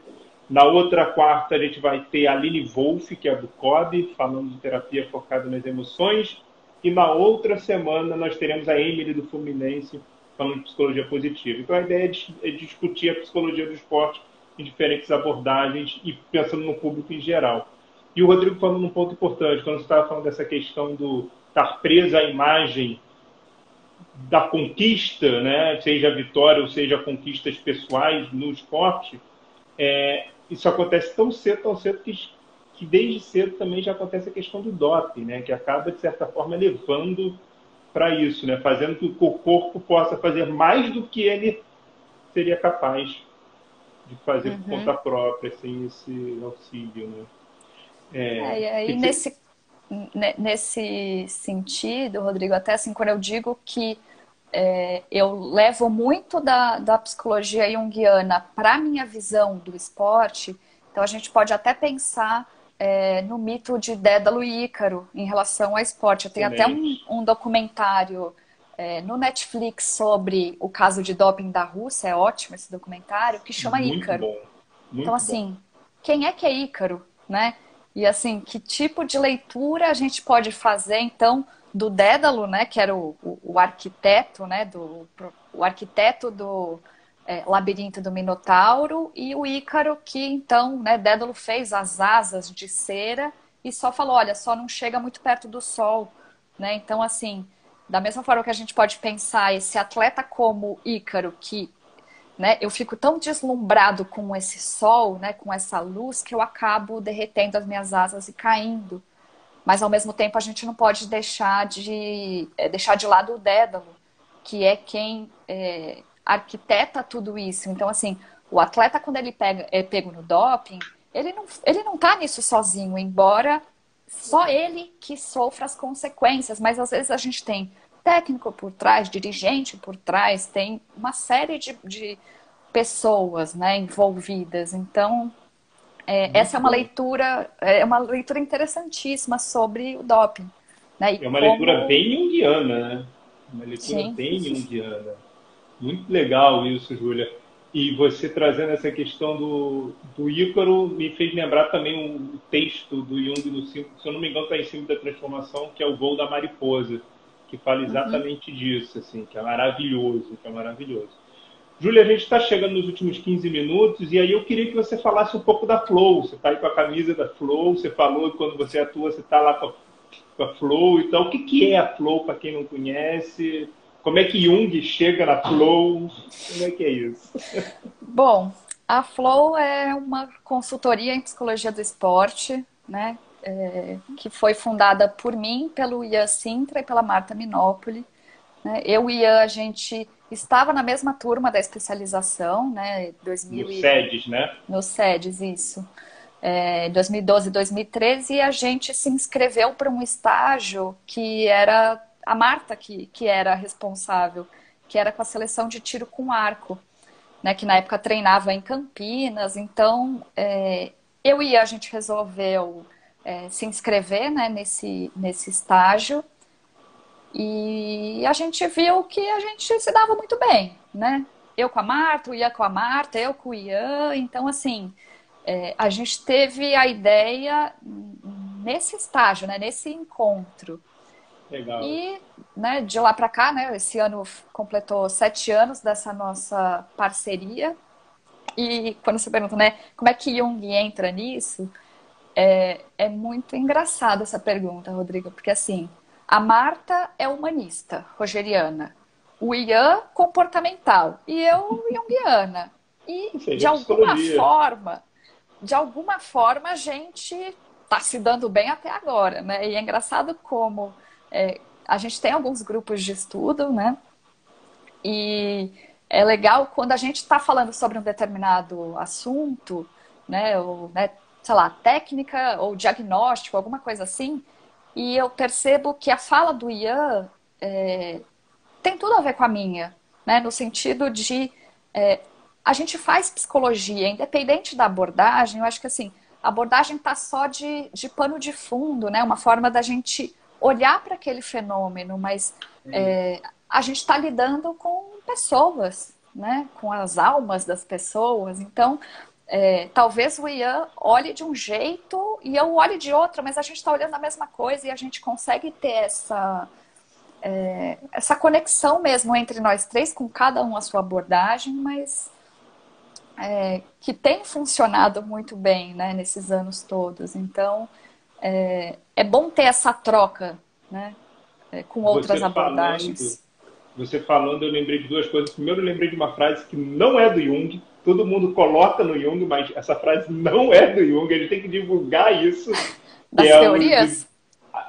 Na outra quarta, a gente vai ter a Aline Wolff, que é do COB, falando de terapia focada nas emoções. E na outra semana, nós teremos a Emily do Fluminense, falando de psicologia positiva. Então, a ideia é, é discutir a psicologia do esporte em diferentes abordagens e pensando no público em geral. E o Rodrigo falando um ponto importante, quando você estava falando dessa questão do estar preso à imagem da conquista, né, seja vitória ou seja conquistas pessoais no esporte, é, isso acontece tão cedo, tão cedo que, que desde cedo também já acontece a questão do doping, né, que acaba de certa forma levando para isso, né, fazendo que o corpo possa fazer mais do que ele seria capaz de fazer uhum. por conta própria, sem esse auxílio, né. É, é e aí nesse nesse sentido, Rodrigo, até assim, quando eu digo que é, eu levo muito da, da psicologia junguiana para a minha visão do esporte, então a gente pode até pensar é, no mito de Dédalo e Ícaro em relação ao esporte. Tem até um, um documentário é, no Netflix sobre o caso de doping da Rússia, é ótimo esse documentário, que chama muito Ícaro. Bom. Muito então, assim, bom. quem é que é Ícaro, né? E assim, que tipo de leitura a gente pode fazer, então, do Dédalo, né, que era o, o, o arquiteto, né, do, o arquiteto do é, labirinto do Minotauro, e o Ícaro, que então, né, Dédalo fez as asas de cera e só falou, olha, só não chega muito perto do sol, né? Então, assim, da mesma forma que a gente pode pensar esse atleta como Ícaro, que né? Eu fico tão deslumbrado com esse sol, né, com essa luz, que eu acabo derretendo as minhas asas e caindo. Mas ao mesmo tempo a gente não pode deixar de é, deixar de lado o Dédalo, que é quem é, arquiteta tudo isso. Então assim, o atleta quando ele pega é pego no doping, ele não ele não tá nisso sozinho, embora só ele que sofra as consequências. Mas às vezes a gente tem técnico por trás, dirigente por trás, tem uma série de, de pessoas né, envolvidas. Então, é, essa é uma leitura, é uma leitura interessantíssima sobre o doping. Né? é uma como... leitura bem junguiana, né? Uma leitura sim, bem junguiana. Muito legal isso, Júlia. E você trazendo essa questão do, do Ícaro me fez lembrar também um texto do Jung no se eu não me engano, está em cima da transformação, que é o voo da mariposa que fala uhum. exatamente uhum. disso, assim, que é maravilhoso, que é maravilhoso. Júlia, a gente está chegando nos últimos 15 minutos e aí eu queria que você falasse um pouco da Flow. Você está aí com a camisa da Flow, você falou que quando você atua, você está lá com a, com a, Flow. Então, o que, que é a Flow para quem não conhece? Como é que Jung chega na Flow? Como é que é isso? Bom, a Flow é uma consultoria em psicologia do esporte, né? é, que foi fundada por mim, pelo Ian Sintra e pela Marta Minopoli. Né? Eu e Ian, a gente estava na mesma turma da especialização, né? 2000 no SEDES, né? No SEDES, isso. É, 2012 2013, e a gente se inscreveu para um estágio que era a Marta que, que era responsável, que era com a seleção de tiro com arco, né? Que na época treinava em Campinas. Então, é, eu e a gente resolveu é, se inscrever né, nesse, nesse estágio. E a gente viu que a gente se dava muito bem, né? Eu com a Marta, o Ian com a Marta, eu com o Ian. Então, assim, é, a gente teve a ideia nesse estágio, né, nesse encontro. Legal. E né, de lá para cá, né, esse ano completou sete anos dessa nossa parceria. E quando você pergunta, né, como é que Jung entra nisso? É, é muito engraçada essa pergunta, Rodrigo, porque assim, a Marta é humanista, rogeriana, o Ian comportamental e eu junguiana. E de alguma forma, de alguma forma a gente está se dando bem até agora, né? E é engraçado como é, a gente tem alguns grupos de estudo, né? E é legal quando a gente está falando sobre um determinado assunto, né? Ou, né sei lá, técnica ou diagnóstico, alguma coisa assim, e eu percebo que a fala do Ian é, tem tudo a ver com a minha, né? No sentido de é, a gente faz psicologia, independente da abordagem, eu acho que assim, a abordagem está só de, de pano de fundo, né? Uma forma da gente olhar para aquele fenômeno, mas é, a gente está lidando com pessoas, né? Com as almas das pessoas. Então, é, talvez o Ian olhe de um jeito e eu olhe de outra, mas a gente está olhando a mesma coisa e a gente consegue ter essa, é, essa conexão mesmo entre nós três, com cada um a sua abordagem, mas é, que tem funcionado muito bem né, nesses anos todos. Então, é, é bom ter essa troca né, é, com outras abordagens. você falando, eu lembrei de duas coisas. Primeiro, eu lembrei de uma frase que não é do Jung. Todo mundo coloca no Jung, mas essa frase não é do Jung. A gente tem que divulgar isso. Das é teorias?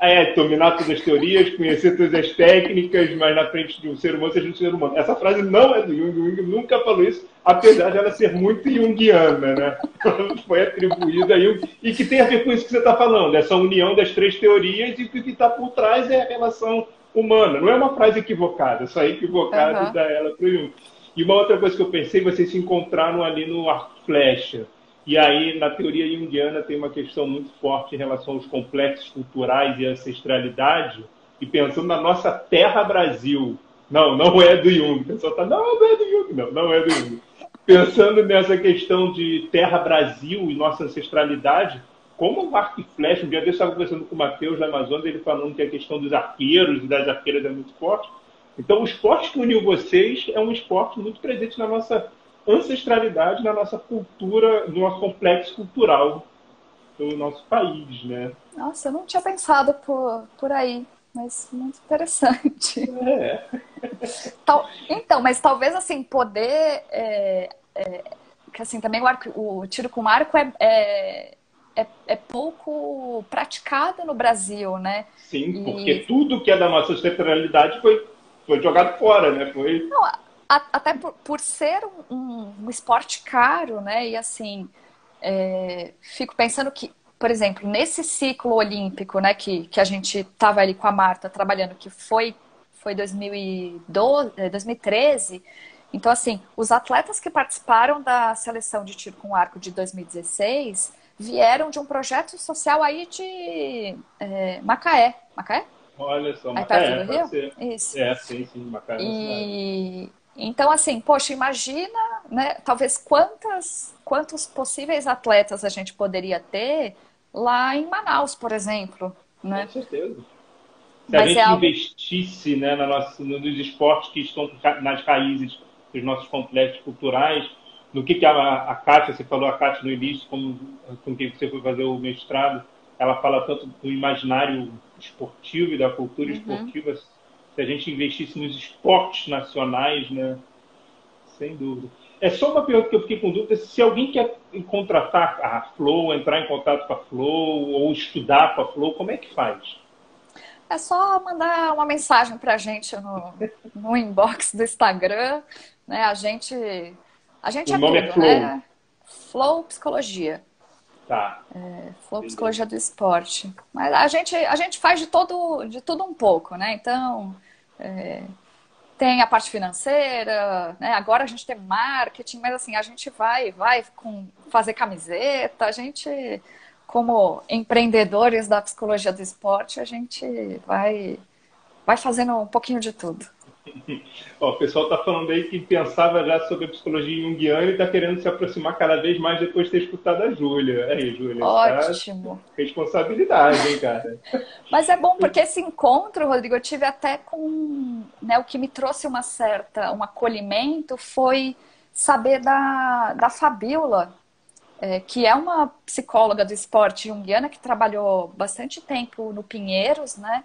é, dominar todas as teorias, conhecer todas as técnicas, mas na frente de um ser humano seja um ser humano. Essa frase não é do Jung, o Jung nunca falou isso, apesar de ela ser muito junguiana, né? Foi atribuída a Jung, e que tem a ver com isso que você está falando, essa união das três teorias, e o que está por trás é a relação humana. Não é uma frase equivocada, só é equivocado uhum. dar ela para o Jung. E uma outra coisa que eu pensei, vocês se encontraram ali no arco flecha. E aí, na teoria junguiana, tem uma questão muito forte em relação aos complexos culturais e ancestralidade. E pensando na nossa terra Brasil. Não, não é do Jung. O pessoal está, não, não é do Jung. Não, não é do Jung. Pensando nessa questão de terra Brasil e nossa ancestralidade, como o arco e flecha, um dia eu estava conversando com o Matheus da Amazonas, ele falando que a questão dos arqueiros e das arqueiras é muito forte. Então, o esporte que uniu vocês é um esporte muito presente na nossa ancestralidade na nossa cultura, no nosso complexo cultural do nosso país, né? Nossa, eu não tinha pensado por, por aí, mas muito interessante. É. Tal, então, mas talvez assim, poder. É, é, que assim, também o, arco, o tiro com arco é, é, é, é, pouco praticado no Brasil, né? Sim, e... porque tudo que é da nossa ancestralidade foi, foi jogado fora, né? Foi... Não, até por, por ser um, um, esporte caro, né? E assim, é, fico pensando que, por exemplo, nesse ciclo olímpico, né, que, que a gente estava ali com a Marta trabalhando, que foi, foi 2012, 2013. É, então, assim, os atletas que participaram da seleção de tiro com arco de 2016 vieram de um projeto social aí de é, Macaé. Macaé? Olha só, Macaé, do Rio? Ser. Isso. É, sim, sim, Macaé. E, então, assim, poxa, imagina, né? Talvez quantas, quantos possíveis atletas a gente poderia ter lá em Manaus, por exemplo, né? Com certeza. Se Mas a gente é algo... investisse né, na nossa, nos esportes que estão nas raízes dos nossos complexos culturais, no que, que a, a Kátia, você falou a Kátia no início, como, com quem você foi fazer o mestrado, ela fala tanto do imaginário esportivo e da cultura uhum. esportiva, se a gente investisse nos esportes nacionais, né? Sem dúvida. É só uma pergunta que eu fiquei com dúvida: se alguém quer contratar a Flow, entrar em contato com a Flow ou estudar com a Flow, como é que faz? É só mandar uma mensagem para a gente no, no inbox do Instagram. Né? A gente, a gente o é nome tudo, é Flow. né? Flow Psicologia. Tá. É, Flow Psicologia do Esporte. Mas a gente, a gente faz de, todo, de tudo um pouco, né? Então, é, tem a parte financeira, né? agora a gente tem marketing, mas assim, a gente vai, vai com fazer camiseta, a gente, como empreendedores da psicologia do esporte, a gente vai, vai fazendo um pouquinho de tudo. Ó, o pessoal está falando aí que pensava já sobre a psicologia junguiana e está querendo se aproximar cada vez mais depois de ter escutado a Júlia. Aí, Júlia. Ótimo. Tá responsabilidade, hein, cara? Mas é bom, porque esse encontro, Rodrigo, eu tive até com. Né, o que me trouxe uma certa, um acolhimento foi saber da, da Fabiola, é, que é uma psicóloga do esporte junguiana que trabalhou bastante tempo no Pinheiros, né?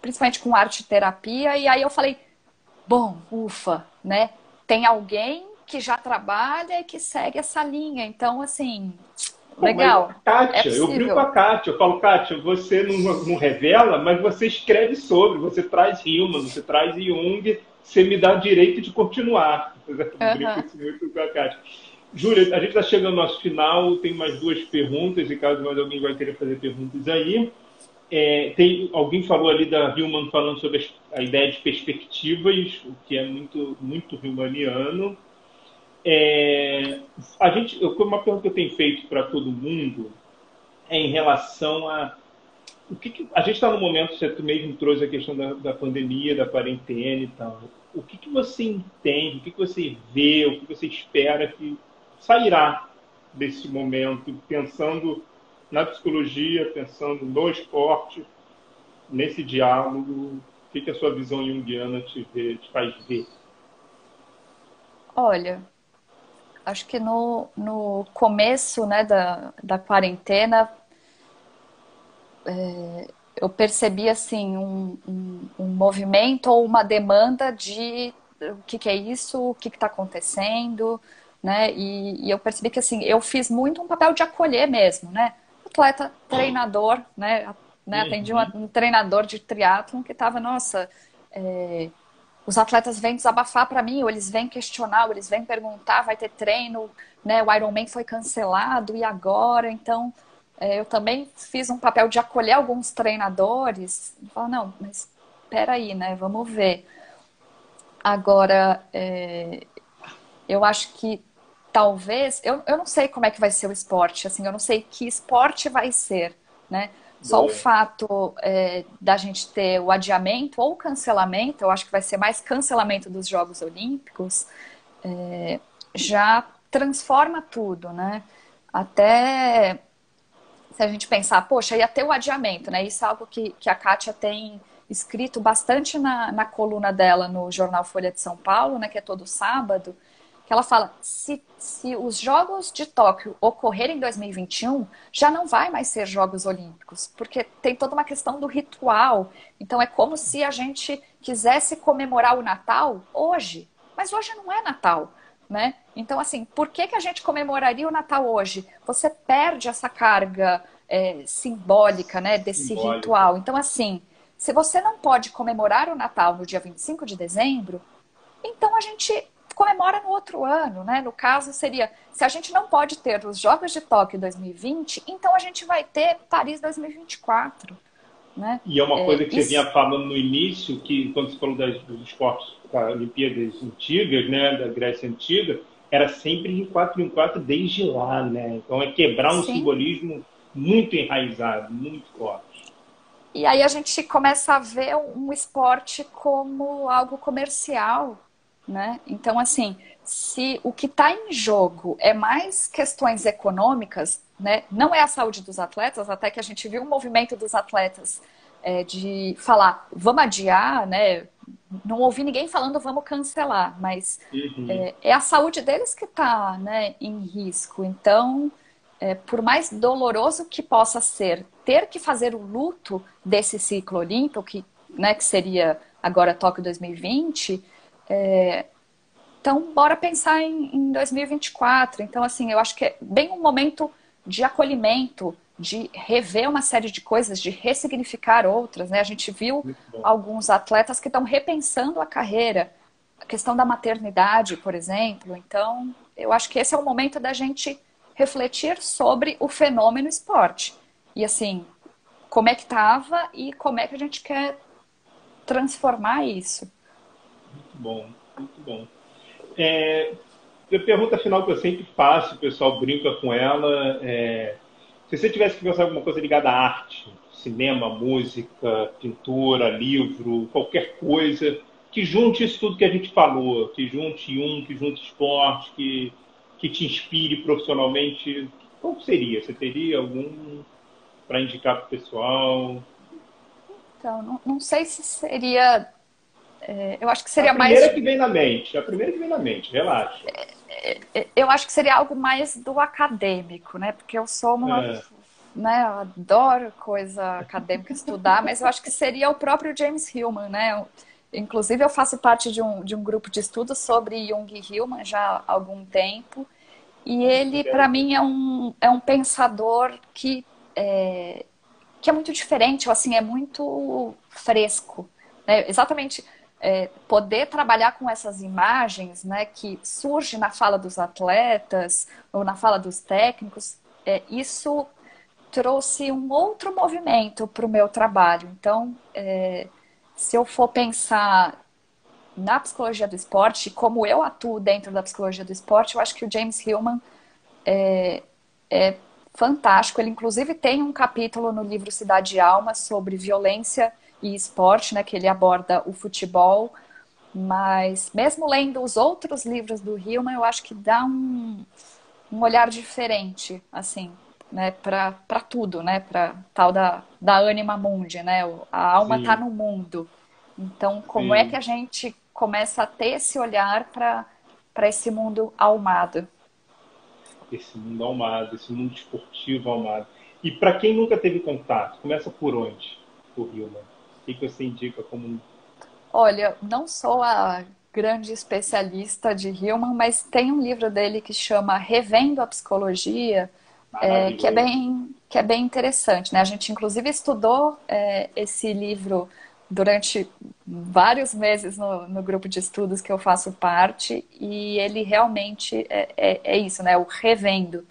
Principalmente com arte terapia. E aí eu falei, bom, ufa, né? Tem alguém que já trabalha e que segue essa linha. Então, assim, legal. Kátia, é eu brinco com a Kátia, eu falo, Kátia, você não, não, revela, mas você escreve sobre, você traz Hillman, você traz Jung, você me dá o direito de continuar. Eu brinco muito com a Kátia. Júlia, a gente está chegando ao nosso final, tem mais duas perguntas, e caso mais alguém vai querer fazer perguntas aí. É, tem, alguém falou ali da Hillman falando sobre a ideia de perspectivas, o que é muito, muito Hillmaniano. É, a gente, eu, uma pergunta que eu tenho feito para todo mundo é em relação a. O que, que a gente está no momento, você mesmo trouxe a questão da, da pandemia, da quarentena e tal. O que, que você entende, o que, que você vê, o que você espera que sairá desse momento, pensando na psicologia, pensando no esporte, nesse diálogo, o que, que a sua visão junguiana te, vê, te faz ver? Olha, acho que no, no começo né, da, da quarentena, é, eu percebi assim um, um, um, movimento ou uma demanda de o que, que é isso, o que está acontecendo, né? E, e, eu percebi que assim eu fiz muito um papel de acolher mesmo, né? Atleta, treinador, né? né? Atendi um, um treinador de triatlon que estava, nossa, é, os atletas vêm desabafar para mim, ou eles vêm questionar, ou eles vêm perguntar, vai ter treino, né? O Ironman foi cancelado e agora, então é, eu também fiz um papel de acolher alguns treinadores falar, não, mas peraí, né? Vamos ver. Agora, é, eu acho que talvez, eu, eu não sei como é que vai ser o esporte, assim, eu não sei que esporte vai ser, né? Só o fato é, da gente ter o adiamento ou o cancelamento, eu acho que vai ser mais cancelamento dos Jogos Olímpicos, é, já transforma tudo, né? Até se a gente pensar, poxa, ia ter o adiamento, né? Isso é algo que, que a Kátia tem escrito bastante na, na coluna dela no jornal Folha de São Paulo, né? Que é todo sábado, que ela fala: se, se os Jogos de Tóquio ocorrerem em 2021, já não vai mais ser Jogos Olímpicos, porque tem toda uma questão do ritual. Então é como se a gente quisesse comemorar o Natal hoje, mas hoje não é Natal. Né? Então, assim, por que, que a gente comemoraria o Natal hoje? Você perde essa carga é, simbólica, né, desse Simbólico. ritual. Então, assim, se você não pode comemorar o Natal no dia 25 de dezembro, então a gente comemora no outro ano, né? No caso, seria, se a gente não pode ter os Jogos de Tóquio 2020, então a gente vai ter Paris 2024. Né? E é uma coisa que isso... você vinha falando no início, que quando você falou das, dos esportes Olimpíadas antigas, né, da Grécia Antiga, era sempre em 4 em 4 desde lá, né? Então é quebrar um Sim. simbolismo muito enraizado, muito forte. E aí a gente começa a ver um esporte como algo comercial, né? Então, assim, se o que está em jogo é mais questões econômicas, né? Não é a saúde dos atletas, até que a gente viu um movimento dos atletas é, de falar, vamos adiar, né? Não ouvi ninguém falando vamos cancelar, mas uhum. é, é, a saúde deles que está né, em risco. Então, é, por mais doloroso que possa ser ter que fazer o luto desse ciclo olímpico, que, né, que seria agora Tóquio 2020, é, então bora pensar em, em 2024. Então, assim, eu acho que é bem um momento de acolhimento, de rever uma série de coisas, de ressignificar outras. Né? A gente viu alguns atletas que estão repensando a carreira, a questão da maternidade, por exemplo. Então, eu acho que esse é o momento da gente refletir sobre o fenômeno esporte. E assim, como é que estava e como é que a gente quer transformar isso. Bom, muito bom. É, a pergunta final que eu sempre faço, o pessoal brinca com ela, é se você tivesse que pensar alguma coisa ligada à arte, cinema, música, pintura, livro, qualquer coisa, que junte isso tudo que a gente falou, que junte um, que junte esporte, que, que te inspire profissionalmente, qual seria? Você teria algum para indicar para o pessoal? Então, não, não sei se seria. É, eu acho que seria mais. A primeira mais... que vem na mente, a primeira que vem na mente, relaxa. É, eu acho que seria algo mais do acadêmico, né? Porque eu sou uma. É. Né, eu adoro coisa acadêmica, estudar, mas eu acho que seria o próprio James Hillman, né? Inclusive, eu faço parte de um, de um grupo de estudos sobre Jung Hillman já há algum tempo. E ele, para mim, é um, é um pensador que é, que é muito diferente, assim, é muito fresco. Né? Exatamente é, poder trabalhar com essas imagens né, que surge na fala dos atletas ou na fala dos técnicos, é, isso trouxe um outro movimento para o meu trabalho. Então, é, se eu for pensar na psicologia do esporte, como eu atuo dentro da psicologia do esporte, eu acho que o James Hillman é, é fantástico. Ele, inclusive, tem um capítulo no livro Cidade e Alma sobre violência e esporte, né, que ele aborda o futebol, mas mesmo lendo os outros livros do Hillman, eu acho que dá um, um olhar diferente, assim, né, para tudo, né, para tal da, da anima mundi, né, a alma está no mundo. Então, como Sim. é que a gente começa a ter esse olhar para esse mundo almado? Esse mundo almado, esse mundo esportivo almado. E para quem nunca teve contato, começa por onde? por Hillman? O que você indica como Olha, não sou a grande especialista de Hillman, mas tem um livro dele que chama Revendo a Psicologia, é, que, é bem, que é bem interessante. Né? A gente, inclusive, estudou é, esse livro durante vários meses no, no, grupo de estudos que eu faço parte, e ele realmente é, é, é isso, né? O revendo.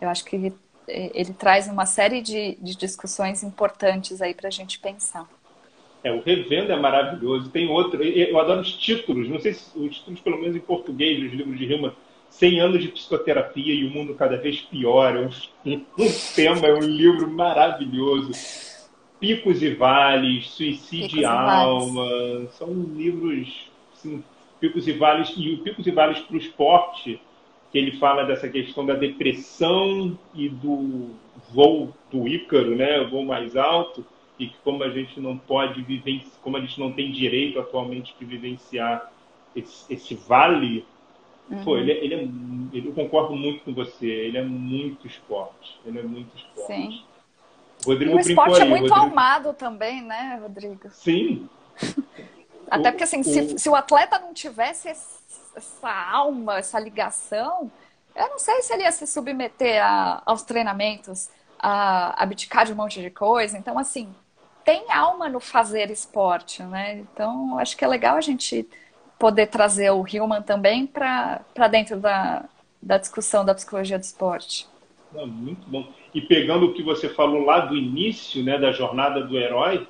Eu acho que ele, ele traz uma série de, de discussões importantes aí para a gente pensar. É, o Revendo é maravilhoso. Tem outro, eu adoro os títulos, não sei se os títulos, pelo menos em português, dos livros de Rima, 100 anos de psicoterapia e o mundo cada vez pior. É um, um tema, é um livro maravilhoso. Picos e Vales, Suicídio e Alma, vales. são livros, assim, Picos e Vales, e o Picos e Vales para o esporte, que ele fala dessa questão da depressão e do voo do Ícaro, né, o voo mais alto, e que como a gente não pode vivenciar, como a gente não tem direito atualmente de vivenciar esse, esse vale, uhum. pô, ele, é, ele é, ele, eu concordo muito com você, ele é muito esporte, ele é muito esporte. Sim. Rodrigo e o esporte é aí, é muito Rodrigo... também, né, Rodrigo? Sim. Até porque, assim, o... Se, se o atleta não tivesse essa alma, essa ligação, eu não sei se ele ia se submeter a, aos treinamentos, a abdicar de um monte de coisa. Então, assim, tem alma no fazer esporte, né? Então, acho que é legal a gente poder trazer o Hillman também para dentro da, da discussão da psicologia do esporte. muito bom. E pegando o que você falou lá do início, né, da jornada do herói,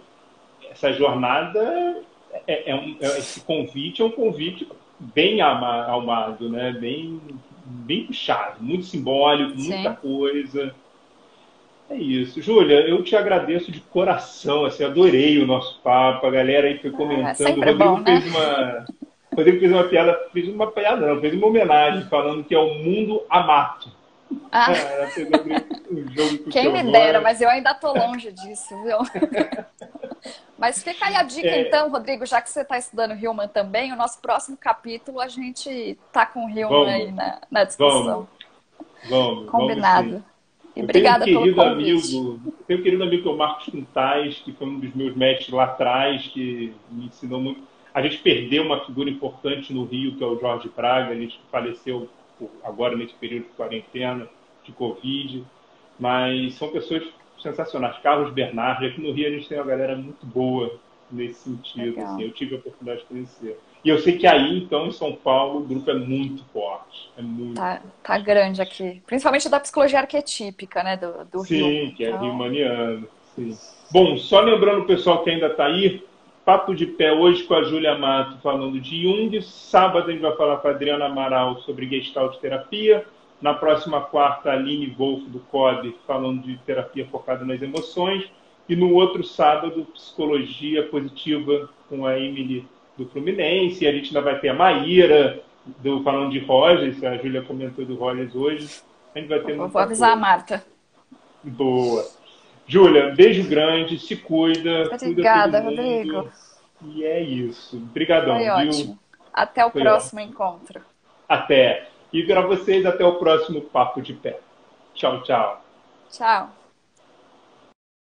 essa jornada, é, é um, é, esse convite é um convite bem amado, né? Bem, bem puxado, muito simbólico, muita Sim. coisa. É isso. Júlia, eu te agradeço de coração, assim, adorei o nosso papo, a galera aí foi ah, comentando. É o Rodrigo bom, né? fez uma. O Rodrigo fez uma piada, fez uma piada, não, fez uma homenagem falando que é o mundo amato. Ah. É, Quem me dera, mas eu ainda tô longe disso, viu? mas fica aí a dica, é... então, Rodrigo, já que você está estudando Hillman também, o nosso próximo capítulo a gente tá com o Hillman vamos, aí na, na discussão. Vamos, vamos Combinado. Vamos e obrigada tenho um querido pelo amigo, tenho um querido amigo que é o Marcos Quintais, que foi um dos meus mestres lá atrás, que me ensinou muito. A gente perdeu uma figura importante no Rio, que é o Jorge Praga, a gente faleceu agora nesse período de quarentena, de Covid, mas são pessoas sensacionais. Carlos Bernardi, aqui no Rio a gente tem uma galera muito boa nesse sentido. Assim, eu tive a oportunidade de conhecer. E eu sei que aí, então, em São Paulo, o grupo é muito forte. É muito tá, tá grande aqui. Principalmente da psicologia arquetípica, né? Do, do sim, Rio. Que é então... Sim. Bom, só lembrando o pessoal que ainda está aí, papo de pé hoje com a Júlia Mato falando de Jung. Sábado a gente vai falar com a Adriana Amaral sobre gestalt terapia. Na próxima quarta, a Aline Wolf do COB falando de terapia focada nas emoções. E no outro sábado, psicologia positiva com a Emily do Fluminense, a gente ainda vai ter a Maíra, do, falando de Rogers, a Júlia comentou do Rogers hoje. A gente vai ter Vou avisar a Marta. Boa. Júlia, beijo grande, se cuida. Obrigada, cuida Rodrigo. E é isso. Obrigadão, Foi viu? ótimo. Até o Foi próximo ótimo. encontro. Até. E para vocês, até o próximo Papo de Pé. Tchau, tchau. Tchau.